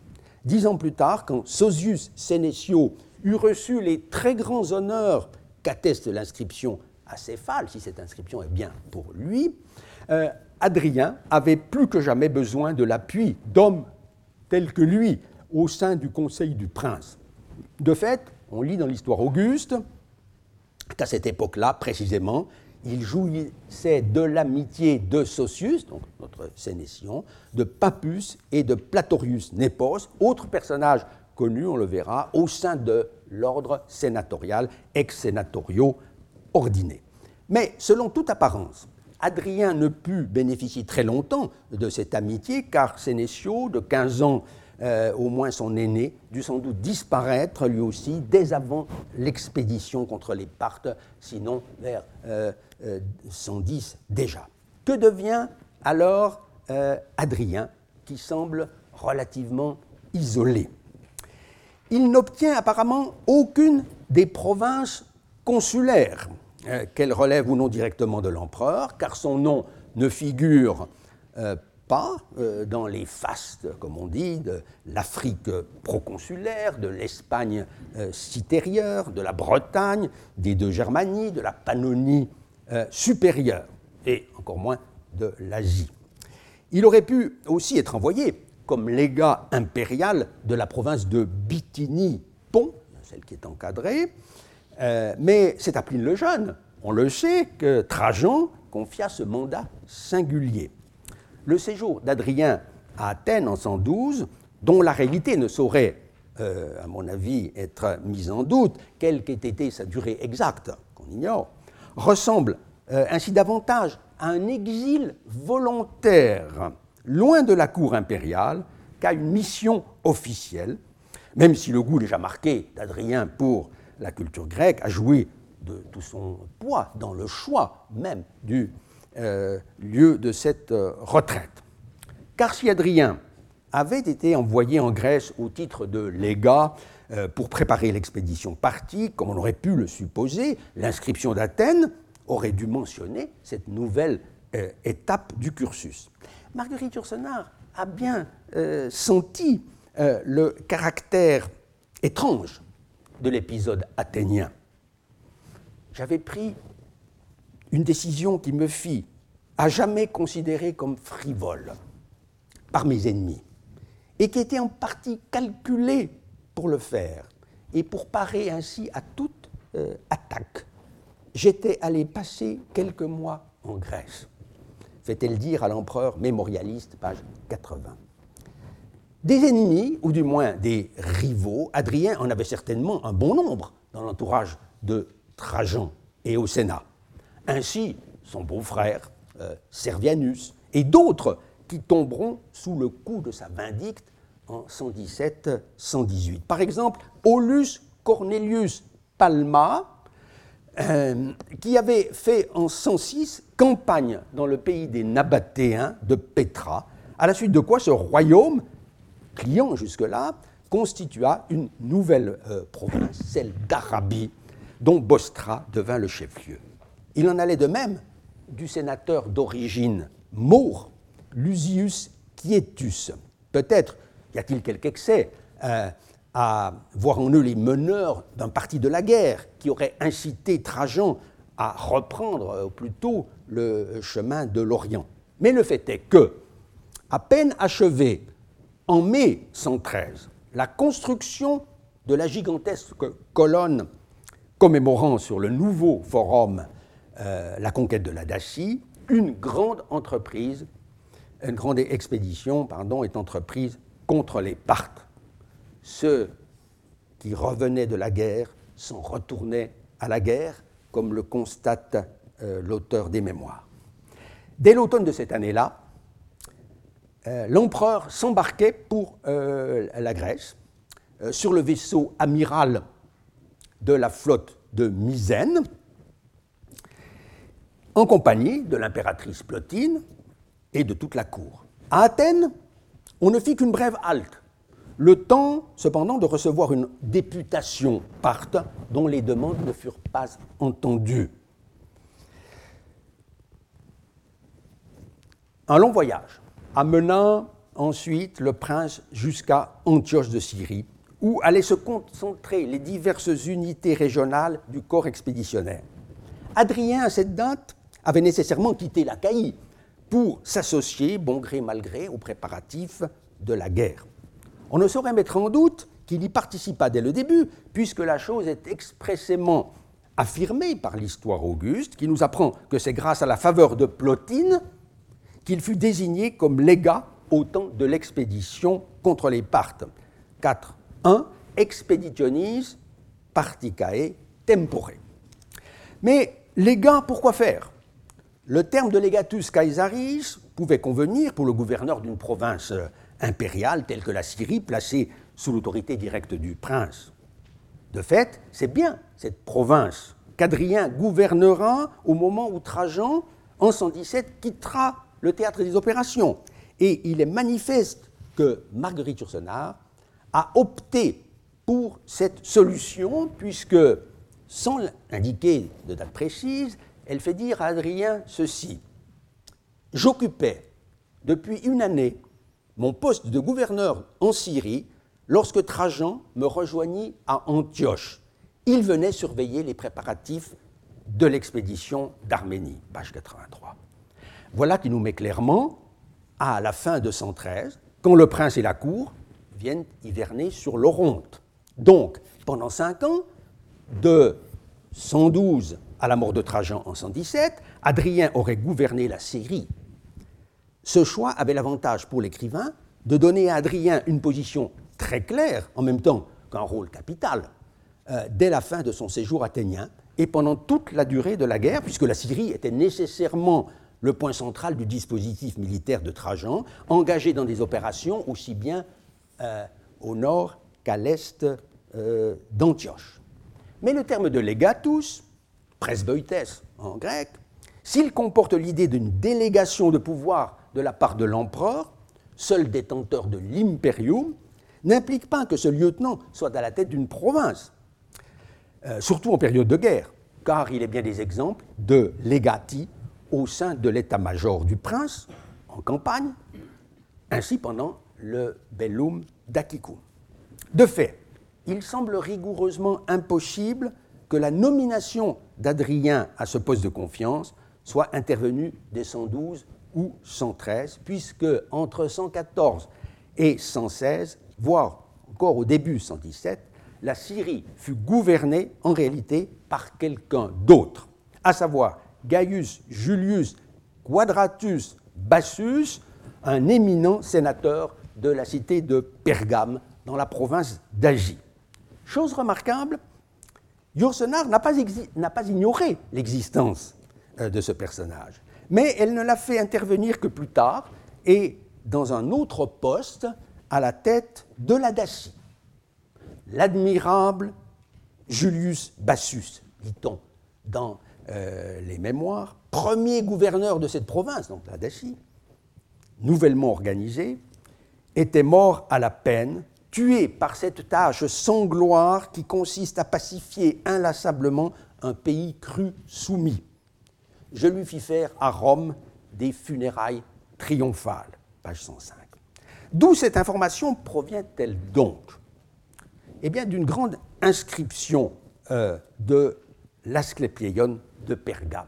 Dix ans plus tard, quand Sosius Sénécio eut reçu les très grands honneurs qu'atteste l'inscription à Céphale, si cette inscription est bien pour lui, Adrien avait plus que jamais besoin de l'appui d'hommes tels que lui au sein du conseil du prince. De fait, on lit dans l'histoire Auguste qu'à cette époque-là, précisément, il jouissait de l'amitié de Socius, donc notre Sénétion, de Papus et de Platorius Népos, autres personnages connus, on le verra, au sein de l'ordre sénatorial, ex-sénatorio ordinés. Mais selon toute apparence, Adrien ne put bénéficier très longtemps de cette amitié, car Sénécio, de 15 ans euh, au moins son aîné, dut sans doute disparaître lui aussi dès avant l'expédition contre les Parthes, sinon vers 110 euh, euh, déjà. Que devient alors Adrien, qui semble relativement isolé? Il n'obtient apparemment aucune des provinces consulaires, qu'elles relèvent ou non directement de l'empereur, car son nom ne figure pas euh, dans les fastes, comme on dit, de l'Afrique proconsulaire, de l'Espagne euh, citérieure, de la Bretagne, des deux Germanies, de la Pannonie euh, supérieure, et encore moins de l'Asie. Il aurait pu aussi être envoyé comme légat impérial de la province de Bithynie-Pont, celle qui est encadrée, mais c'est à Pline le Jeune, on le sait, que Trajan confia ce mandat singulier le séjour d'Adrien à Athènes en 112, dont la réalité ne saurait, euh, à mon avis, être mise en doute, quelle qu'ait été sa durée exacte, qu'on ignore, ressemble euh, ainsi davantage à un exil volontaire, loin de la cour impériale, qu'à une mission officielle, même si le goût déjà marqué d'Adrien pour la culture grecque a joué de tout son poids dans le choix même du euh, lieu de cette euh, retraite. Car si Adrien avait été envoyé en Grèce au titre de légat euh, pour préparer l'expédition partie, comme on aurait pu le supposer, l'inscription d'Athènes aurait dû mentionner cette nouvelle étape du cursus. Marguerite Yourcenar a bien senti le caractère étrange de l'épisode athénien. J'avais pris une décision qui me fit à jamais considérer comme frivole par mes ennemis, et qui était en partie calculée pour le faire, et pour parer ainsi à toute euh, attaque. J'étais allé passer quelques mois en Grèce, fait-elle dire à l'empereur mémorialiste, page 80. Des ennemis, ou du moins des rivaux, Adrien en avait certainement un bon nombre dans l'entourage de Trajan et au Sénat ainsi son beau-frère euh, Servianus et d'autres qui tomberont sous le coup de sa vindicte en 117-118. Par exemple, Aulus Cornelius Palma, euh, qui avait fait en 106 campagne dans le pays des Nabatéens de Pétra, à la suite de quoi ce royaume, client jusque-là, constitua une nouvelle euh, province, celle d'Arabie, dont Bostra devint le chef-lieu. Il en allait de même du sénateur d'origine maure, Lusius Quietus. Peut-être y a-t-il quelque excès euh, à voir en eux les meneurs d'un parti de la guerre qui aurait incité Trajan à reprendre euh, plutôt le chemin de l'Orient. Mais le fait est que, à peine achevé en mai 113, la construction de la gigantesque colonne commémorant sur le nouveau forum euh, la conquête de la Dacie, une grande entreprise, une grande expédition est entreprise contre les Parthes. Ceux qui revenaient de la guerre s'en retournaient à la guerre, comme le constate euh, l'auteur des mémoires. Dès l'automne de cette année-là, euh, l'empereur s'embarquait pour la Grèce sur le vaisseau amiral de la flotte de Misène, en compagnie de l'impératrice Plotine et de toute la cour. À Athènes, on ne fit qu'une brève halte, le temps cependant de recevoir une députation parte dont les demandes ne furent pas entendues. Un long voyage amena ensuite le prince jusqu'à Antioche de Syrie, où allaient se concentrer les diverses unités régionales du corps expéditionnaire. Adrien, à cette date, avait nécessairement quitté l'Achaïe pour s'associer, bon gré mal gré, aux préparatifs de la guerre. On ne saurait mettre en doute qu'il y participa dès le début, puisque la chose est expressément affirmée par l'histoire auguste, qui nous apprend que c'est grâce à la faveur de Plotine qu'il fut désigné comme légat au temps de l'expédition contre les Parthes. 4.1 Expeditionis particae tempore. Mais légat, pourquoi faire? Le terme de legatus caesaris pouvait convenir pour le gouverneur d'une province euh, impériale telle que la Syrie, placée sous l'autorité directe du prince. De fait, c'est bien cette province qu'Adrien gouvernera au moment où Trajan, en 117, quittera le théâtre des opérations. Et il est manifeste que Marguerite Yourcenar a opté pour cette solution, puisque, sans indiquer de date précise, elle fait dire à Adrien ceci. J'occupais depuis une année mon poste de gouverneur en Syrie lorsque Trajan me rejoignit à Antioche. Il venait surveiller les préparatifs de l'expédition d'Arménie, page 83. Voilà qui nous met clairement, à la fin de 113, quand le prince et la cour viennent hiverner sur l'Oronte. Donc, pendant cinq ans, de 112 à la mort de Trajan en 117, Adrien aurait gouverné la Syrie. Ce choix avait l'avantage pour l'écrivain de donner à Adrien une position très claire, en même temps qu'un rôle capital, euh, dès la fin de son séjour athénien et pendant toute la durée de la guerre, puisque la Syrie était nécessairement le point central du dispositif militaire de Trajan, engagé dans des opérations aussi bien euh, au nord qu'à l'est euh, d'Antioche. Mais le terme de legatus presbytes en grec, s'il comporte l'idée d'une délégation de pouvoir de la part de l'empereur, seul détenteur de l'imperium, n'implique pas que ce lieutenant soit à la tête d'une province, euh, surtout en période de guerre, car il est bien des exemples de legati au sein de l'état-major du prince en campagne, ainsi pendant le bellum d'Achicum. De fait, il semble rigoureusement impossible que la nomination d'Adrien à ce poste de confiance soit intervenue dès 112 ou 113, puisque entre 114 et 116, voire encore au début 117, la Syrie fut gouvernée en réalité par quelqu'un d'autre, à savoir Gaius Julius Quadratus Bassus, un éminent sénateur de la cité de Pergame dans la province d'Agie. Chose remarquable, Yourcenar n'a pas, ignoré l'existence euh, de ce personnage, mais elle ne l'a fait intervenir que plus tard et dans un autre poste à la tête de la Dacie. L'admirable Julius Bassus, dit-on, dans les mémoires, premier gouverneur de cette province, donc la Dacie, nouvellement organisée, était mort à la peine, tué par cette tâche sans gloire qui consiste à pacifier inlassablement un pays cru soumis. Je lui fis faire à Rome des funérailles triomphales. Page 105. D'où cette information provient-elle donc? Eh bien, d'une grande inscription euh, de l'Asclépieion de Pergame,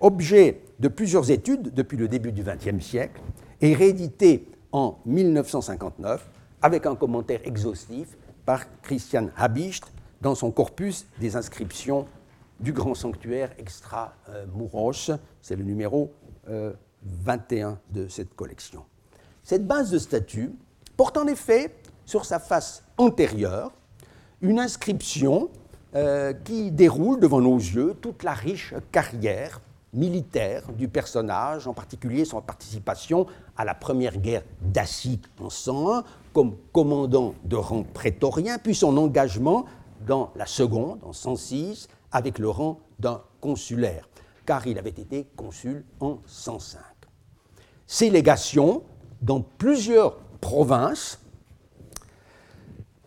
objet de plusieurs études depuis le début du XXe siècle et réédité en 1959 avec un commentaire exhaustif par Christian Habicht dans son corpus des inscriptions du grand sanctuaire extra-Mouros. C'est le numéro 21 euh, de cette collection. Cette base de statue porte en effet sur sa face antérieure une inscription euh, qui déroule devant nos yeux toute la riche carrière militaire du personnage, en particulier son participation à la première guerre d'Assique en 101 comme commandant de rang prétorien, puis son engagement dans la seconde en 106 avec le rang d'un consulaire, car il avait été consul en 105. Ses légations dans plusieurs provinces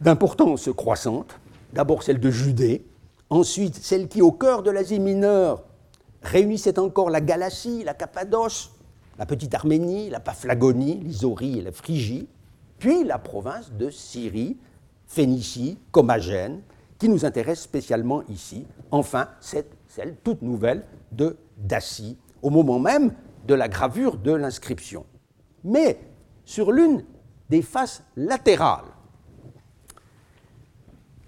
d'importance croissante, d'abord celle de Judée, ensuite celle qui, au cœur de l'Asie mineure, réunissait encore la Galatie, la Cappadoce, la petite Arménie, la Paphlagonie, l'Isorie et la Phrygie, puis la province de Syrie, Phénicie, Comagène, qui nous intéresse spécialement ici. Enfin, c'est celle toute nouvelle de Dacie, au moment même de la gravure de l'inscription. Mais sur l'une des faces latérales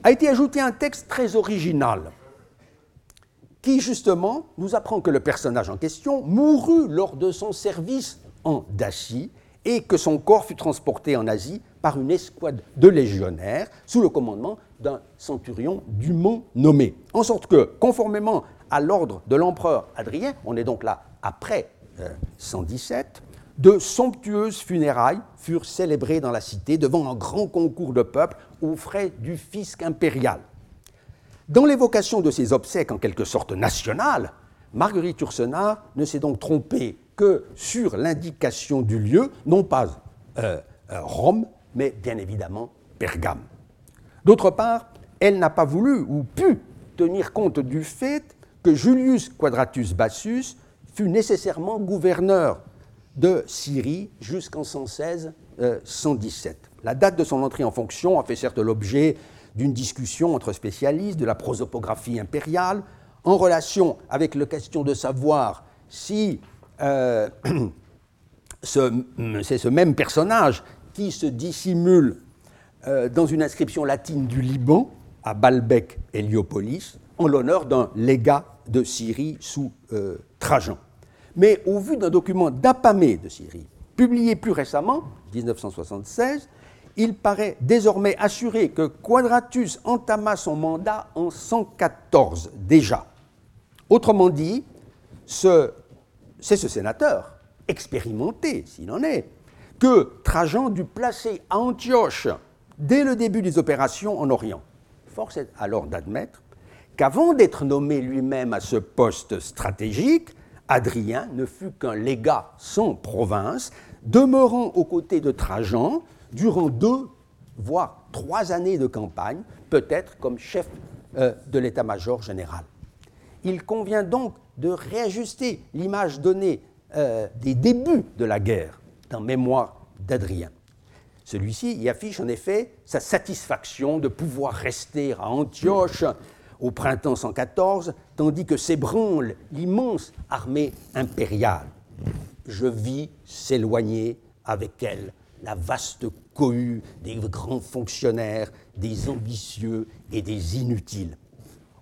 a été ajouté un texte très original qui justement nous apprend que le personnage en question mourut lors de son service en Dacie et que son corps fut transporté en Asie par une escouade de légionnaires sous le commandement d'un centurion dûment nommé. En sorte que, conformément à l'ordre de l'empereur Adrien, on est donc là après 117, euh, de somptueuses funérailles furent célébrées dans la cité devant un grand concours de peuple aux frais du fisc impérial. Dans l'évocation de ces obsèques en quelque sorte nationales, Marguerite Yourcenar ne s'est donc trompée que sur l'indication du lieu, non pas euh, euh, Rome, mais bien évidemment Pergame. D'autre part, elle n'a pas voulu ou pu tenir compte du fait que Julius Quadratus Bassus fut nécessairement gouverneur de Syrie jusqu'en 116-117. Euh, la date de son entrée en fonction a fait certes l'objet d'une discussion entre spécialistes de la prosopographie impériale en relation avec la question de savoir si euh, [clears throat] c'est ce même personnage qui se dissimule euh, dans une inscription latine du Liban, à Baalbek Héliopolis, en l'honneur d'un légat de Syrie sous euh, Trajan. Mais au vu d'un document d'Apamée de Syrie, publié plus récemment, 1976, il paraît désormais assuré que Quadratus entama son mandat en 114 déjà. Autrement dit, c'est ce sénateur, expérimenté s'il en est, que Trajan dut placer à Antioche dès le début des opérations en Orient. Force est alors d'admettre qu'avant d'être nommé lui-même à ce poste stratégique, Adrien ne fut qu'un légat sans province, demeurant aux côtés de Trajan durant deux, voire trois années de campagne, peut-être comme chef euh, de l'état-major général. Il convient donc de réajuster l'image donnée euh, des débuts de la guerre dans Mémoire d'Adrien. Celui-ci y affiche en effet sa satisfaction de pouvoir rester à Antioche au printemps 114, tandis que s'ébranle l'immense armée impériale. Je vis s'éloigner avec elle la vaste cohue des grands fonctionnaires, des ambitieux et des inutiles.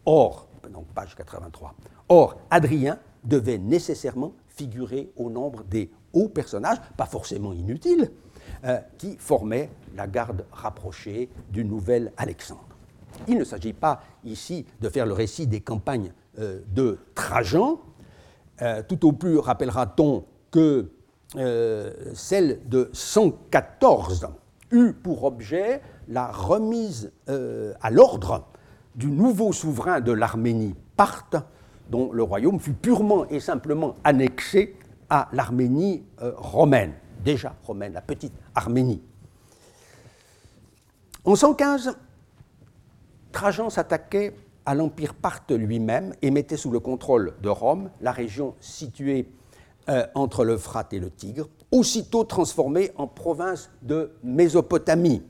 Or, donc page 83, or Adrien devait nécessairement figurer au nombre des hauts personnages, pas forcément inutiles, euh, qui formaient la garde rapprochée du nouvel Alexandre. Il ne s'agit pas ici de faire le récit des campagnes euh, de Trajan. Euh, tout au plus rappellera-t-on que celle de 114 eut pour objet la remise à l'ordre du nouveau souverain de l'Arménie, Parthe, dont le royaume fut purement et simplement annexé à l'Arménie euh, romaine, déjà romaine, la petite Arménie. En 115, Trajan s'attaquait à l'Empire parthe lui-même et mettait sous le contrôle de Rome la région située euh, entre l'Euphrate et le Tigre, aussitôt transformée en province de Mésopotamie.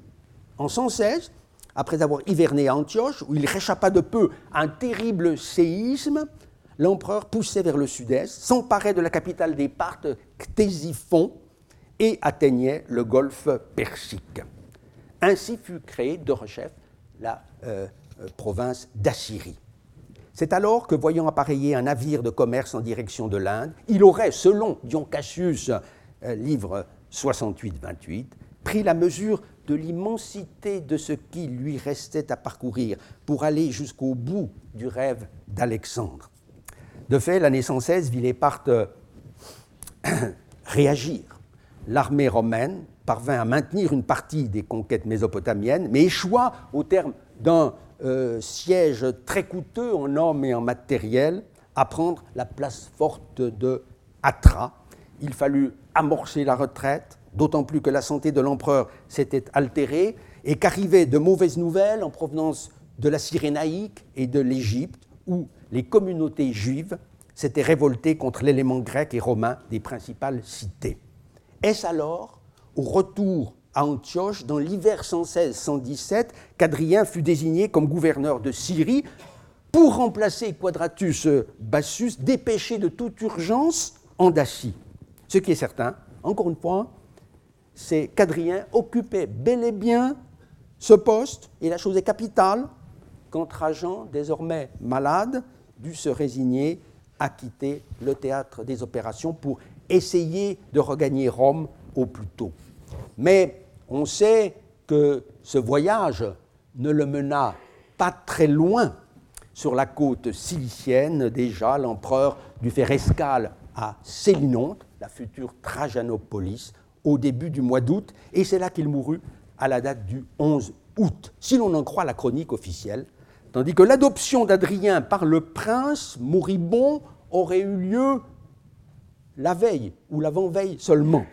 En 116, après avoir hiverné à Antioche, où il réchappa de peu à un terrible séisme, l'empereur poussait vers le sud-est, s'emparait de la capitale des Parthes, Ctésiphon, et atteignait le golfe Persique. Ainsi fut créée de rechef la euh, euh, province d'Assyrie. C'est alors que, voyant appareiller un navire de commerce en direction de l'Inde, il aurait, selon Dion Cassius, euh, livre 68-28, pris la mesure de l'immensité de ce qui lui restait à parcourir pour aller jusqu'au bout du rêve d'Alexandre. De fait, l'année 116 vit les Parthes [clears throat] réagir. L'armée romaine parvint à maintenir une partie des conquêtes mésopotamiennes, mais échoua au terme d'un euh, siège très coûteux en hommes et en matériel à prendre la place forte de Atra. Il fallut amorcer la retraite, d'autant plus que la santé de l'empereur s'était altérée et qu'arrivaient de mauvaises nouvelles en provenance de la Cyrénaïque et de l'Égypte, où les communautés juives s'étaient révoltées contre l'élément grec et romain des principales cités. Est-ce alors, au retour à Antioche, dans l'hiver 116-117, qu'Adrien fut désigné comme gouverneur de Syrie pour remplacer Quadratus Bassus, dépêché de toute urgence en Dacie? Ce qui est certain, encore une fois, c'est qu'Adrien occupait bel et bien ce poste, et la chose est capitale, quand Trajan, désormais malade, dut se résigner à quitter le théâtre des opérations pour essayer de regagner Rome au plus tôt. Mais on sait que ce voyage ne le mena pas très loin sur la côte cilicienne. Déjà, l'empereur dut faire escale à Sélinonte, la future Trajanopolis, au début du mois d'août, et c'est là qu'il mourut à la date du 11 août, si l'on en croit la chronique officielle, tandis que l'adoption d'Adrien par le prince moribond aurait eu lieu la veille ou l'avant-veille seulement.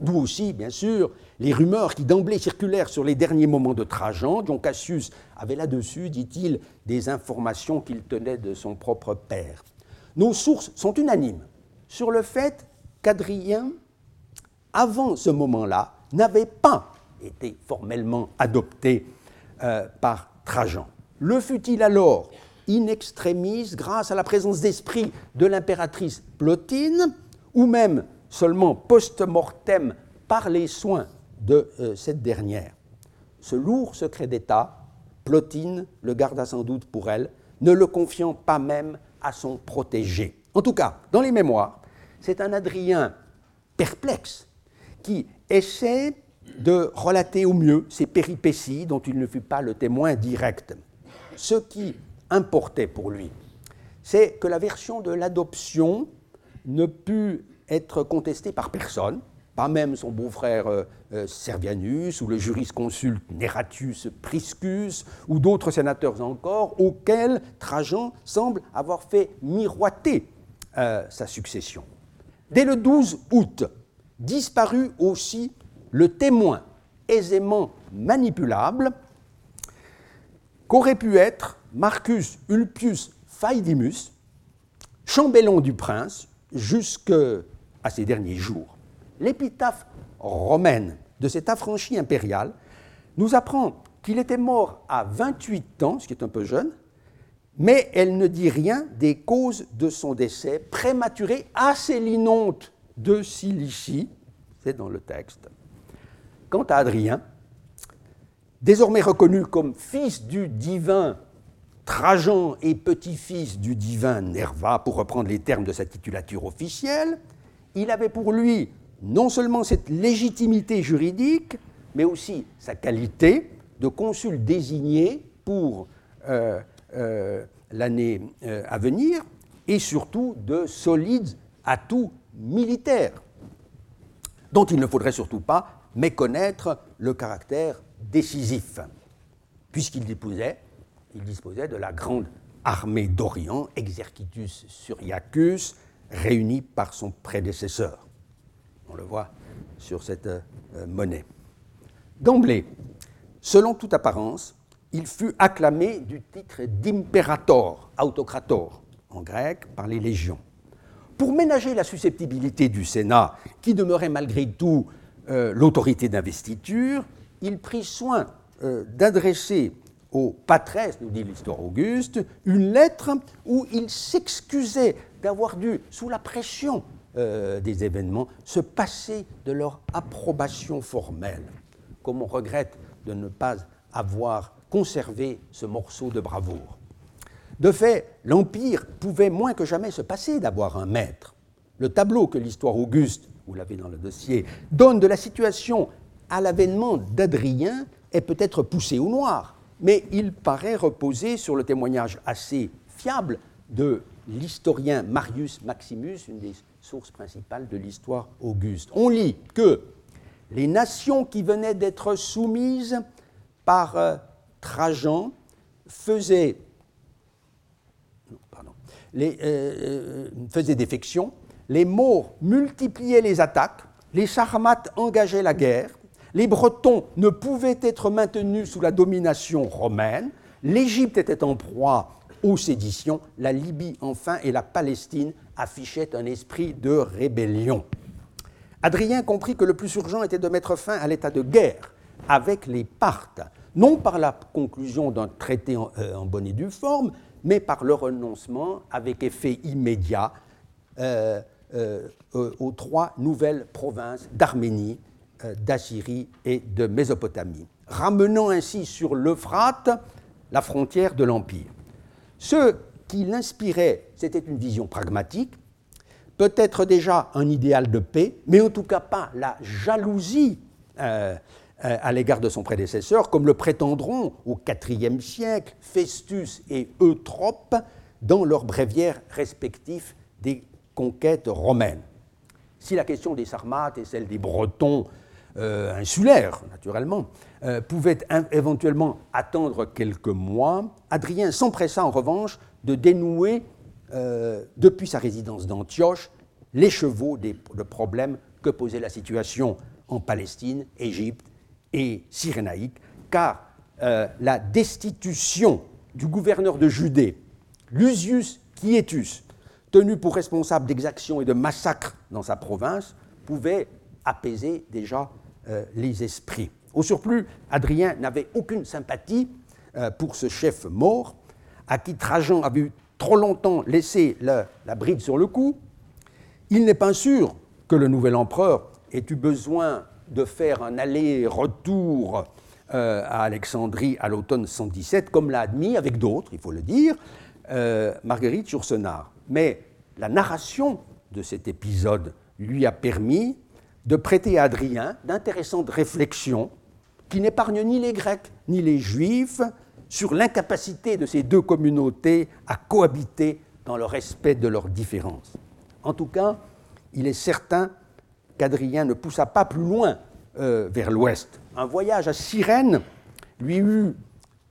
D'où aussi, bien sûr, les rumeurs qui d'emblée circulèrent sur les derniers moments de Trajan. John Cassius avait là-dessus, dit-il, des informations qu'il tenait de son propre père. Nos sources sont unanimes sur le fait qu'Adrien avant ce moment-là, n'avait pas été formellement adopté euh, par Trajan. Le fut-il alors in extremis grâce à la présence d'esprit de l'impératrice Plotine, ou même seulement post-mortem par les soins de euh, cette dernière? Ce lourd secret d'État, Plotine le garda sans doute pour elle, ne le confiant pas même à son protégé. En tout cas, dans les mémoires, c'est un Adrien perplexe qui essaie de relater au mieux ces péripéties dont il ne fut pas le témoin direct. Ce qui importait pour lui, c'est que la version de l'adoption ne put être contestée par personne, pas même son beau-frère euh, euh, Servianus ou le jurisconsulte Neratius Priscus ou d'autres sénateurs encore, auxquels Trajan semble avoir fait miroiter euh, sa succession. Dès le 12 août disparut aussi le témoin aisément manipulable qu'aurait pu être Marcus Ulpius Faedimus, chambellan du prince, jusque à ses derniers jours. L'épitaphe romaine de cet affranchi impérial nous apprend qu'il était mort à 28 ans, ce qui est un peu jeune, mais elle ne dit rien des causes de son décès prématuré à Célinonte de Cilicie, c'est dans le texte. Quant à Adrien, désormais reconnu comme fils du divin Trajan et petit-fils du divin Nerva, pour reprendre les termes de sa titulature officielle, il avait pour lui non seulement cette légitimité juridique, mais aussi sa qualité de consul désigné pour euh, euh, l'année euh, à venir, et surtout de solides atouts militaires, dont il ne faudrait surtout pas méconnaître le caractère décisif, puisqu'il disposait, il disposait de la grande armée d'Orient, Exercitus Syriacus, réuni par son prédécesseur. On le voit sur cette euh, monnaie. D'emblée, selon toute apparence, il fut acclamé du titre d'imperator, autocrator, en grec, par les légions. Pour ménager la susceptibilité du Sénat, qui demeurait malgré tout euh, l'autorité d'investiture, il prit soin euh, d'adresser au patresse, nous dit l'histoire Auguste, une lettre où il s'excusait d'avoir dû, sous la pression euh, des événements, se passer de leur approbation formelle. Comme on regrette de ne pas avoir conservé ce morceau de bravoure. De fait, l'Empire pouvait moins que jamais se passer d'avoir un maître. Le tableau que l'histoire Auguste, vous l'avez dans le dossier, donne de la situation à l'avènement d'Adrien est peut-être poussé au noir, mais il paraît reposer sur le témoignage assez fiable de l'historien Marius Maximus, une des sources principales de l'histoire auguste. On lit que les nations qui venaient d'être soumises par euh, Trajan faisaient, les, euh, euh, faisaient défection, les Maures multipliaient les attaques, les Sarmates engageaient la guerre, les Bretons ne pouvaient être maintenus sous la domination romaine, l'Égypte était en proie aux séditions, la Libye enfin et la Palestine affichaient un esprit de rébellion. Adrien comprit que le plus urgent était de mettre fin à l'état de guerre avec les Parthes, non par la conclusion d'un traité en, euh, bonne et due forme, mais par le renoncement avec effet immédiat euh, euh, aux trois nouvelles provinces d'Arménie, d'Assyrie et de Mésopotamie, ramenant ainsi sur l'Euphrate la frontière de l'Empire. Ce qui l'inspirait, c'était une vision pragmatique, peut-être déjà un idéal de paix, mais en tout cas pas la jalousie euh, euh, à l'égard de son prédécesseur, comme le prétendront au IVe siècle Festus et Eutrope dans leurs bréviaires respectifs des conquêtes romaines. Si la question des Sarmates et celle des Bretons euh, insulaires, naturellement, euh, pouvait éventuellement attendre quelques mois, Adrien s'empressa en revanche de dénouer, euh, depuis sa résidence d'Antioche, l'écheveau des problèmes que posait la situation en Palestine, Égypte et Cyrénaïque, car la destitution du gouverneur de Judée, Lusius Quietus, tenu pour responsable d'exactions et de massacres dans sa province, pouvait apaiser déjà euh, les esprits. Au surplus, Adrien n'avait aucune sympathie euh, pour ce chef mort, à qui Trajan avait trop longtemps laissé la, bride sur le cou. Il n'est pas sûr que le nouvel empereur ait eu besoin de faire un aller-retour euh, à Alexandrie à l'automne 117, comme l'a admis avec d'autres, il faut le dire, Marguerite Yourcenar. Mais la narration de cet épisode lui a permis de prêter à Adrien d'intéressantes réflexions qui n'épargnent ni les Grecs ni les Juifs sur l'incapacité de ces deux communautés à cohabiter dans le respect de leurs différences. En tout cas, il est certain qu'Adrien ne poussa pas plus loin euh, vers l'ouest. Un voyage à Cyrène lui eût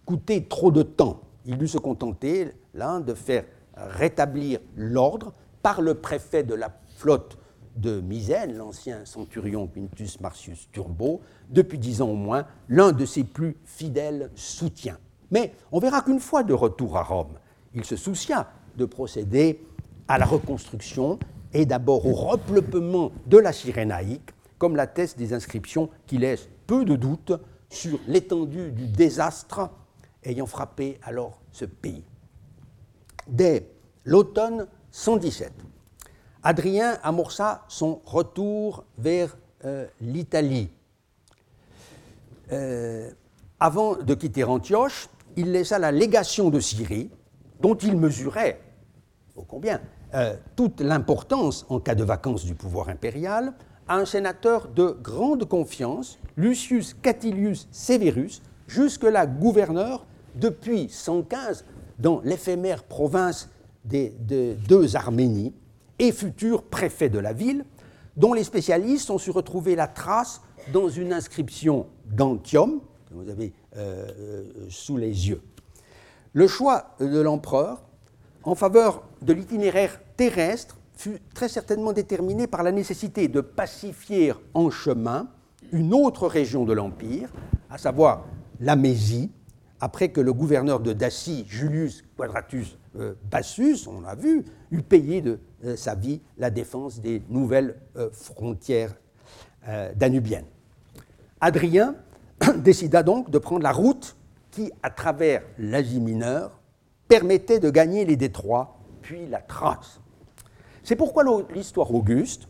coûté trop de temps. Il dut se contenter, là, de faire rétablir l'ordre par le préfet de la flotte de Misène, l'ancien centurion Quintus Marcius Turbo, depuis dix ans au moins, l'un de ses plus fidèles soutiens. Mais on verra qu'une fois de retour à Rome, il se soucia de procéder à la reconstruction et d'abord au repeuplement de la Cyrénaïque, comme l'attestent des inscriptions qui laissent peu de doute sur l'étendue du désastre ayant frappé alors ce pays. Dès l'automne 117, Adrien amorça son retour vers euh, l'Italie. Euh, avant de quitter Antioche, il laissa la légation de Syrie, dont il mesurait, ô combien, euh, toute l'importance en cas de vacances du pouvoir impérial, à un sénateur de grande confiance, Lucius Catilius Severus, jusque-là gouverneur depuis 115 dans l'éphémère province des, de deux Arménies, et futur préfet de la ville, dont les spécialistes ont su retrouver la trace dans une inscription d'Antium, que vous avez euh, euh, sous les yeux. Le choix de l'empereur en faveur de l'itinéraire terrestre fut très certainement déterminé par la nécessité de pacifier en chemin une autre région de l'Empire, à savoir la Mésie, après que le gouverneur de Dacie, Julius Quadratus euh, Bassus, on l'a vu, eut payé de euh, sa vie la défense des nouvelles euh, frontières danubiennes. Adrien [clears throat] décida donc de prendre la route qui, à travers l'Asie mineure, permettait de gagner les détroits, puis la Thrace. C'est pourquoi l'histoire Auguste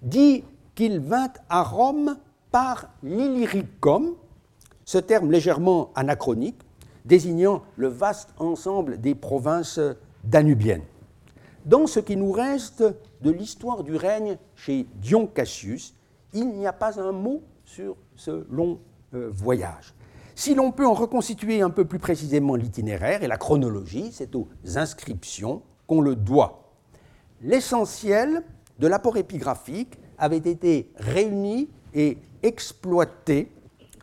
dit qu'il vint à Rome par l'Illyricum, ce terme légèrement anachronique, désignant le vaste ensemble des provinces danubiennes. Dans ce qui nous reste de l'histoire du règne chez Dion Cassius, il n'y a pas un mot sur ce long euh, voyage. Si l'on peut en reconstituer un peu plus précisément l'itinéraire et la chronologie, c'est aux inscriptions qu'on le doit. L'essentiel de l'apport épigraphique avait été réuni et exploité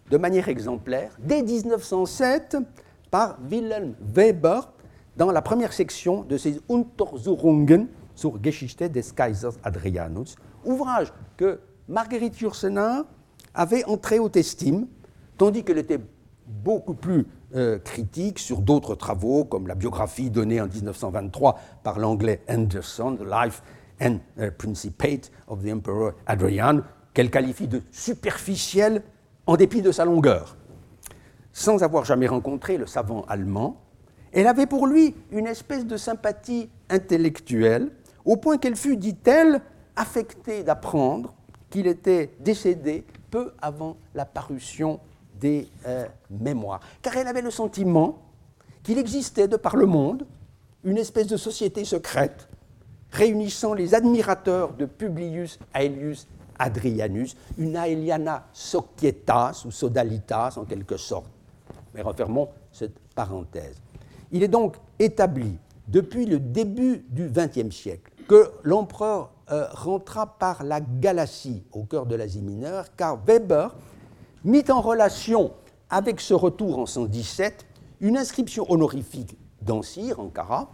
de manière exemplaire dès 1907 par Wilhelm Weber dans la première section de ses Untersuchungen zur Geschichte des Kaisers Adrianus, ouvrage que Marguerite Yourcenar avait entré haute estime, tandis qu'elle était beaucoup plus euh, critique sur d'autres travaux, comme la biographie donnée en 1923 par l'anglais Anderson, Life and uh, Principate of the Emperor Adrian, qu'elle qualifie de superficielle en dépit de sa longueur. Sans avoir jamais rencontré le savant allemand, elle avait pour lui une espèce de sympathie intellectuelle, au point qu'elle fut, dit-elle, affectée d'apprendre qu'il était décédé peu avant la parution des euh, mémoires, car elle avait le sentiment qu'il existait de par le monde une espèce de société secrète réunissant les admirateurs de Publius Aelius Adrianus, une Aeliana societas ou sodalitas en quelque sorte, mais refermons cette parenthèse. Il est donc établi depuis le début du XXe siècle que l'empereur euh, rentra par la Galatie au cœur de l'Asie mineure, car Weber mit en relation avec ce retour en 117 une inscription honorifique d'Ancire, Ankara,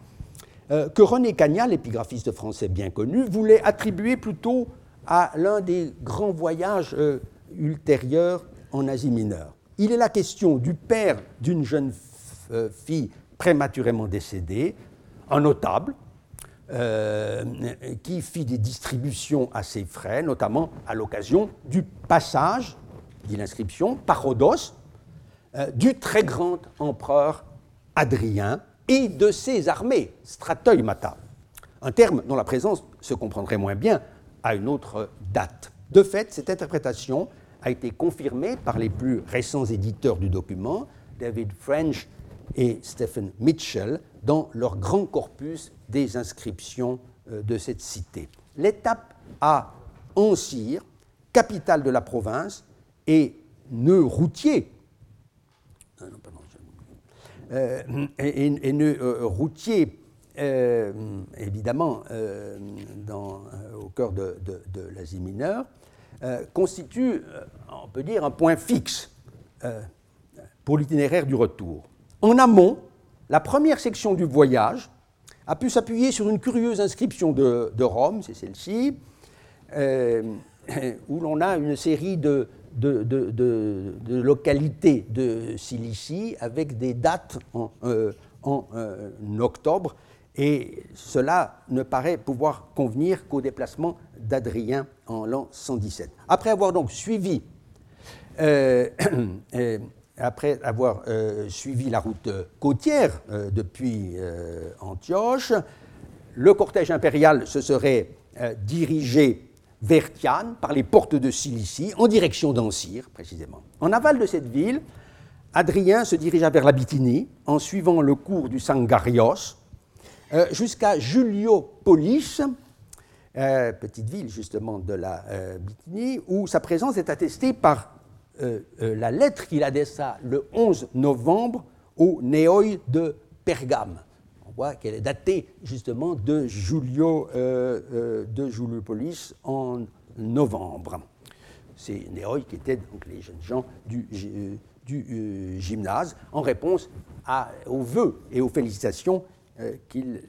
euh, que René Cagnat, l'épigraphiste français bien connu, voulait attribuer plutôt à l'un des grands voyages euh, ultérieurs en Asie mineure. Il est la question du père d'une jeune euh, fille prématurément décédée, un notable, qui fit des distributions à ses frais, notamment à l'occasion du passage, dit l'inscription, par Rhodos, euh, du très grand empereur Adrien et de ses armées, stratoimata, un terme dont la présence se comprendrait moins bien à une autre date. De fait, cette interprétation a été confirmé par les plus récents éditeurs du document, David French et Stephen Mitchell, dans leur grand corpus des inscriptions euh, de cette cité. L'étape à Ancire, capitale de la province, et nœud routier, euh, et, nœud euh, routier, évidemment, dans, au cœur de l'Asie mineure, euh, constitue, euh, on peut dire, un point fixe euh, pour l'itinéraire du retour. En amont, la première section du voyage a pu s'appuyer sur une curieuse inscription de, Rome, c'est celle-ci, où l'on a une série de, localités de Cilicie avec des dates en, en octobre et cela ne paraît pouvoir convenir qu'au déplacement d'Adrien en l'an 117. Après avoir donc suivi, euh, [clears throat] euh, après avoir euh, suivi la route côtière depuis Antioche, le cortège impérial se serait dirigé vers par les portes de Cilicie en direction d'Ancire précisément. En aval de cette ville, Adrien se dirigea vers la Bithynie en suivant le cours du Sangarios, euh, jusqu'à Juliopolis, euh, petite ville justement de la euh, Bithynie, où sa présence est attestée par la lettre qu'il adressa le 11 novembre au Néoi de Pergame. Qu'elle est datée justement de, Julio, de Juliopolis en novembre. C'est Néoi qui étaient donc les jeunes gens du, du gymnase en réponse aux vœux et aux félicitations qu'il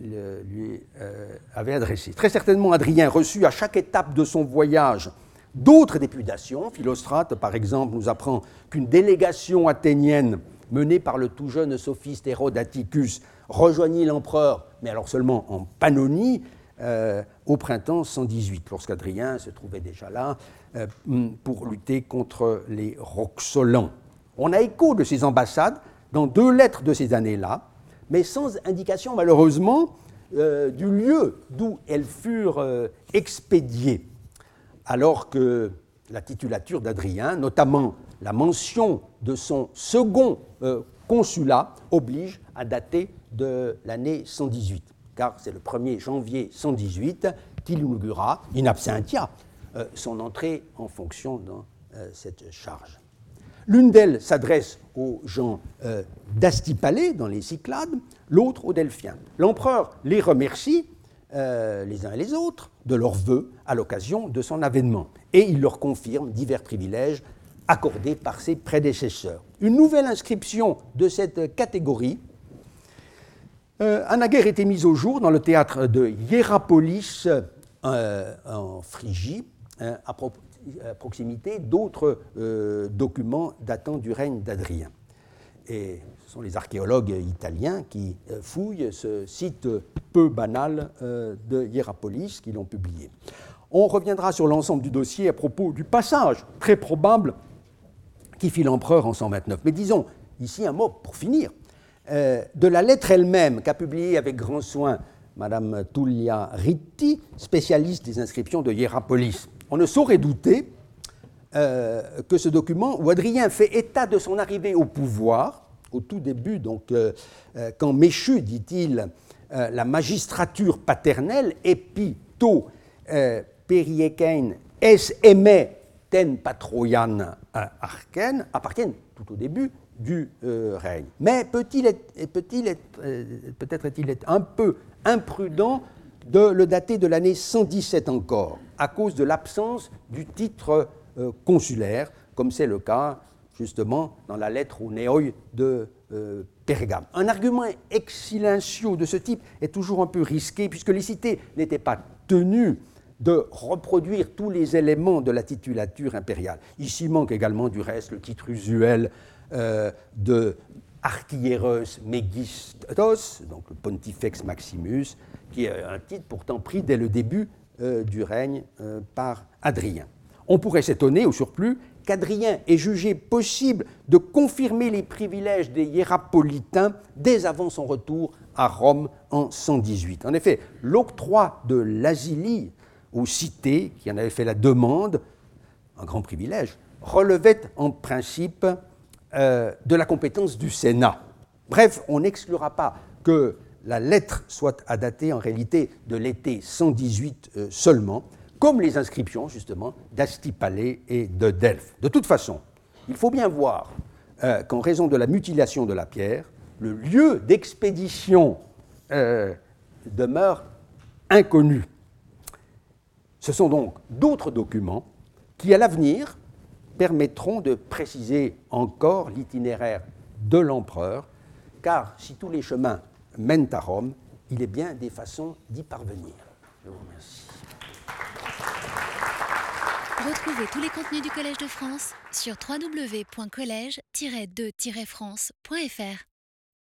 lui avait adressées. Très certainement, Adrien reçut à chaque étape de son voyage d'autres députations. Philostrate, par exemple, nous apprend qu'une délégation athénienne menée par le tout jeune sophiste Hérode Atticus rejoignit l'empereur, mais alors seulement en Pannonie, euh, au printemps 118, lorsqu'Adrien se trouvait déjà là euh, pour lutter contre les Roxolans. On a écho de ces ambassades dans deux lettres de ces années-là, mais sans indication malheureusement euh, du lieu d'où elles furent expédiées alors que la titulature d'Adrien, notamment la mention de son second consulat, oblige à dater de l'année 118, car c'est le 1er janvier 118 qu'il inaugura in absentia euh, son entrée en fonction dans euh, cette charge. L'une d'elles s'adresse aux gens d'Astipalée, dans les Cyclades, l'autre aux Delphiens. L'empereur les remercie euh, les uns et les autres de leurs vœux à l'occasion de son avènement. Et il leur confirme divers privilèges accordés par ses prédécesseurs. Une nouvelle inscription de cette catégorie euh, a naguère été mise au jour dans le théâtre de Hierapolis euh, en Phrygie, hein, à, proximité d'autres documents datant du règne d'Adrien. Et ce sont les archéologues italiens qui euh, fouillent ce site peu banal euh, de Hierapolis, qui l'ont publié. On reviendra sur l'ensemble du dossier à propos du passage très probable qui fit l'empereur en 129. Mais disons ici un mot pour finir euh, de la lettre elle-même qu'a publiée avec grand soin Madame Tullia Ritti, spécialiste des inscriptions de Hierapolis. On ne saurait douter que ce document, où Adrien fait état de son arrivée au pouvoir, au tout début, donc, euh, euh, quand Méchu, dit-il, euh, la magistrature paternelle, epito periekein es eme ten patroian arken, appartiennent tout au début du règne. Mais peut-il peut-être est-il un peu imprudent de le dater de l'année 117 encore, à cause de l'absence du titre consulaire, comme c'est le cas justement dans la lettre au Néoi de euh, Pergame. Un argument ex de ce type est toujours un peu risqué puisque les cités n'étaient pas tenues de reproduire tous les éléments de la titulature impériale. Ici manque également du reste le titre usuel euh, de Archieros Megistos, donc le Pontifex Maximus, qui est un titre pourtant pris dès le début euh, du règne par Adrien. On pourrait s'étonner au surplus qu'Adrien ait jugé possible de confirmer les privilèges des hiérapolitains dès avant son retour à Rome en 118. En effet, l'octroi de l'asilie aux cités qui en avaient fait la demande, un grand privilège, relevait en principe euh, de la compétence du Sénat. Bref, on n'exclura pas que la lettre soit à dater en réalité de l'été 118 euh, seulement, comme les inscriptions justement d'Astipalée et de Delphes. De toute façon, il faut bien voir euh, qu'en raison de la mutilation de la pierre, le lieu d'expédition demeure inconnu. Ce sont donc d'autres documents qui, à l'avenir, permettront de préciser encore l'itinéraire de l'empereur, car si tous les chemins mènent à Rome, il est bien des façons d'y parvenir. Je vous remercie. Retrouvez tous les contenus du Collège de France sur www.colège-2-france.fr.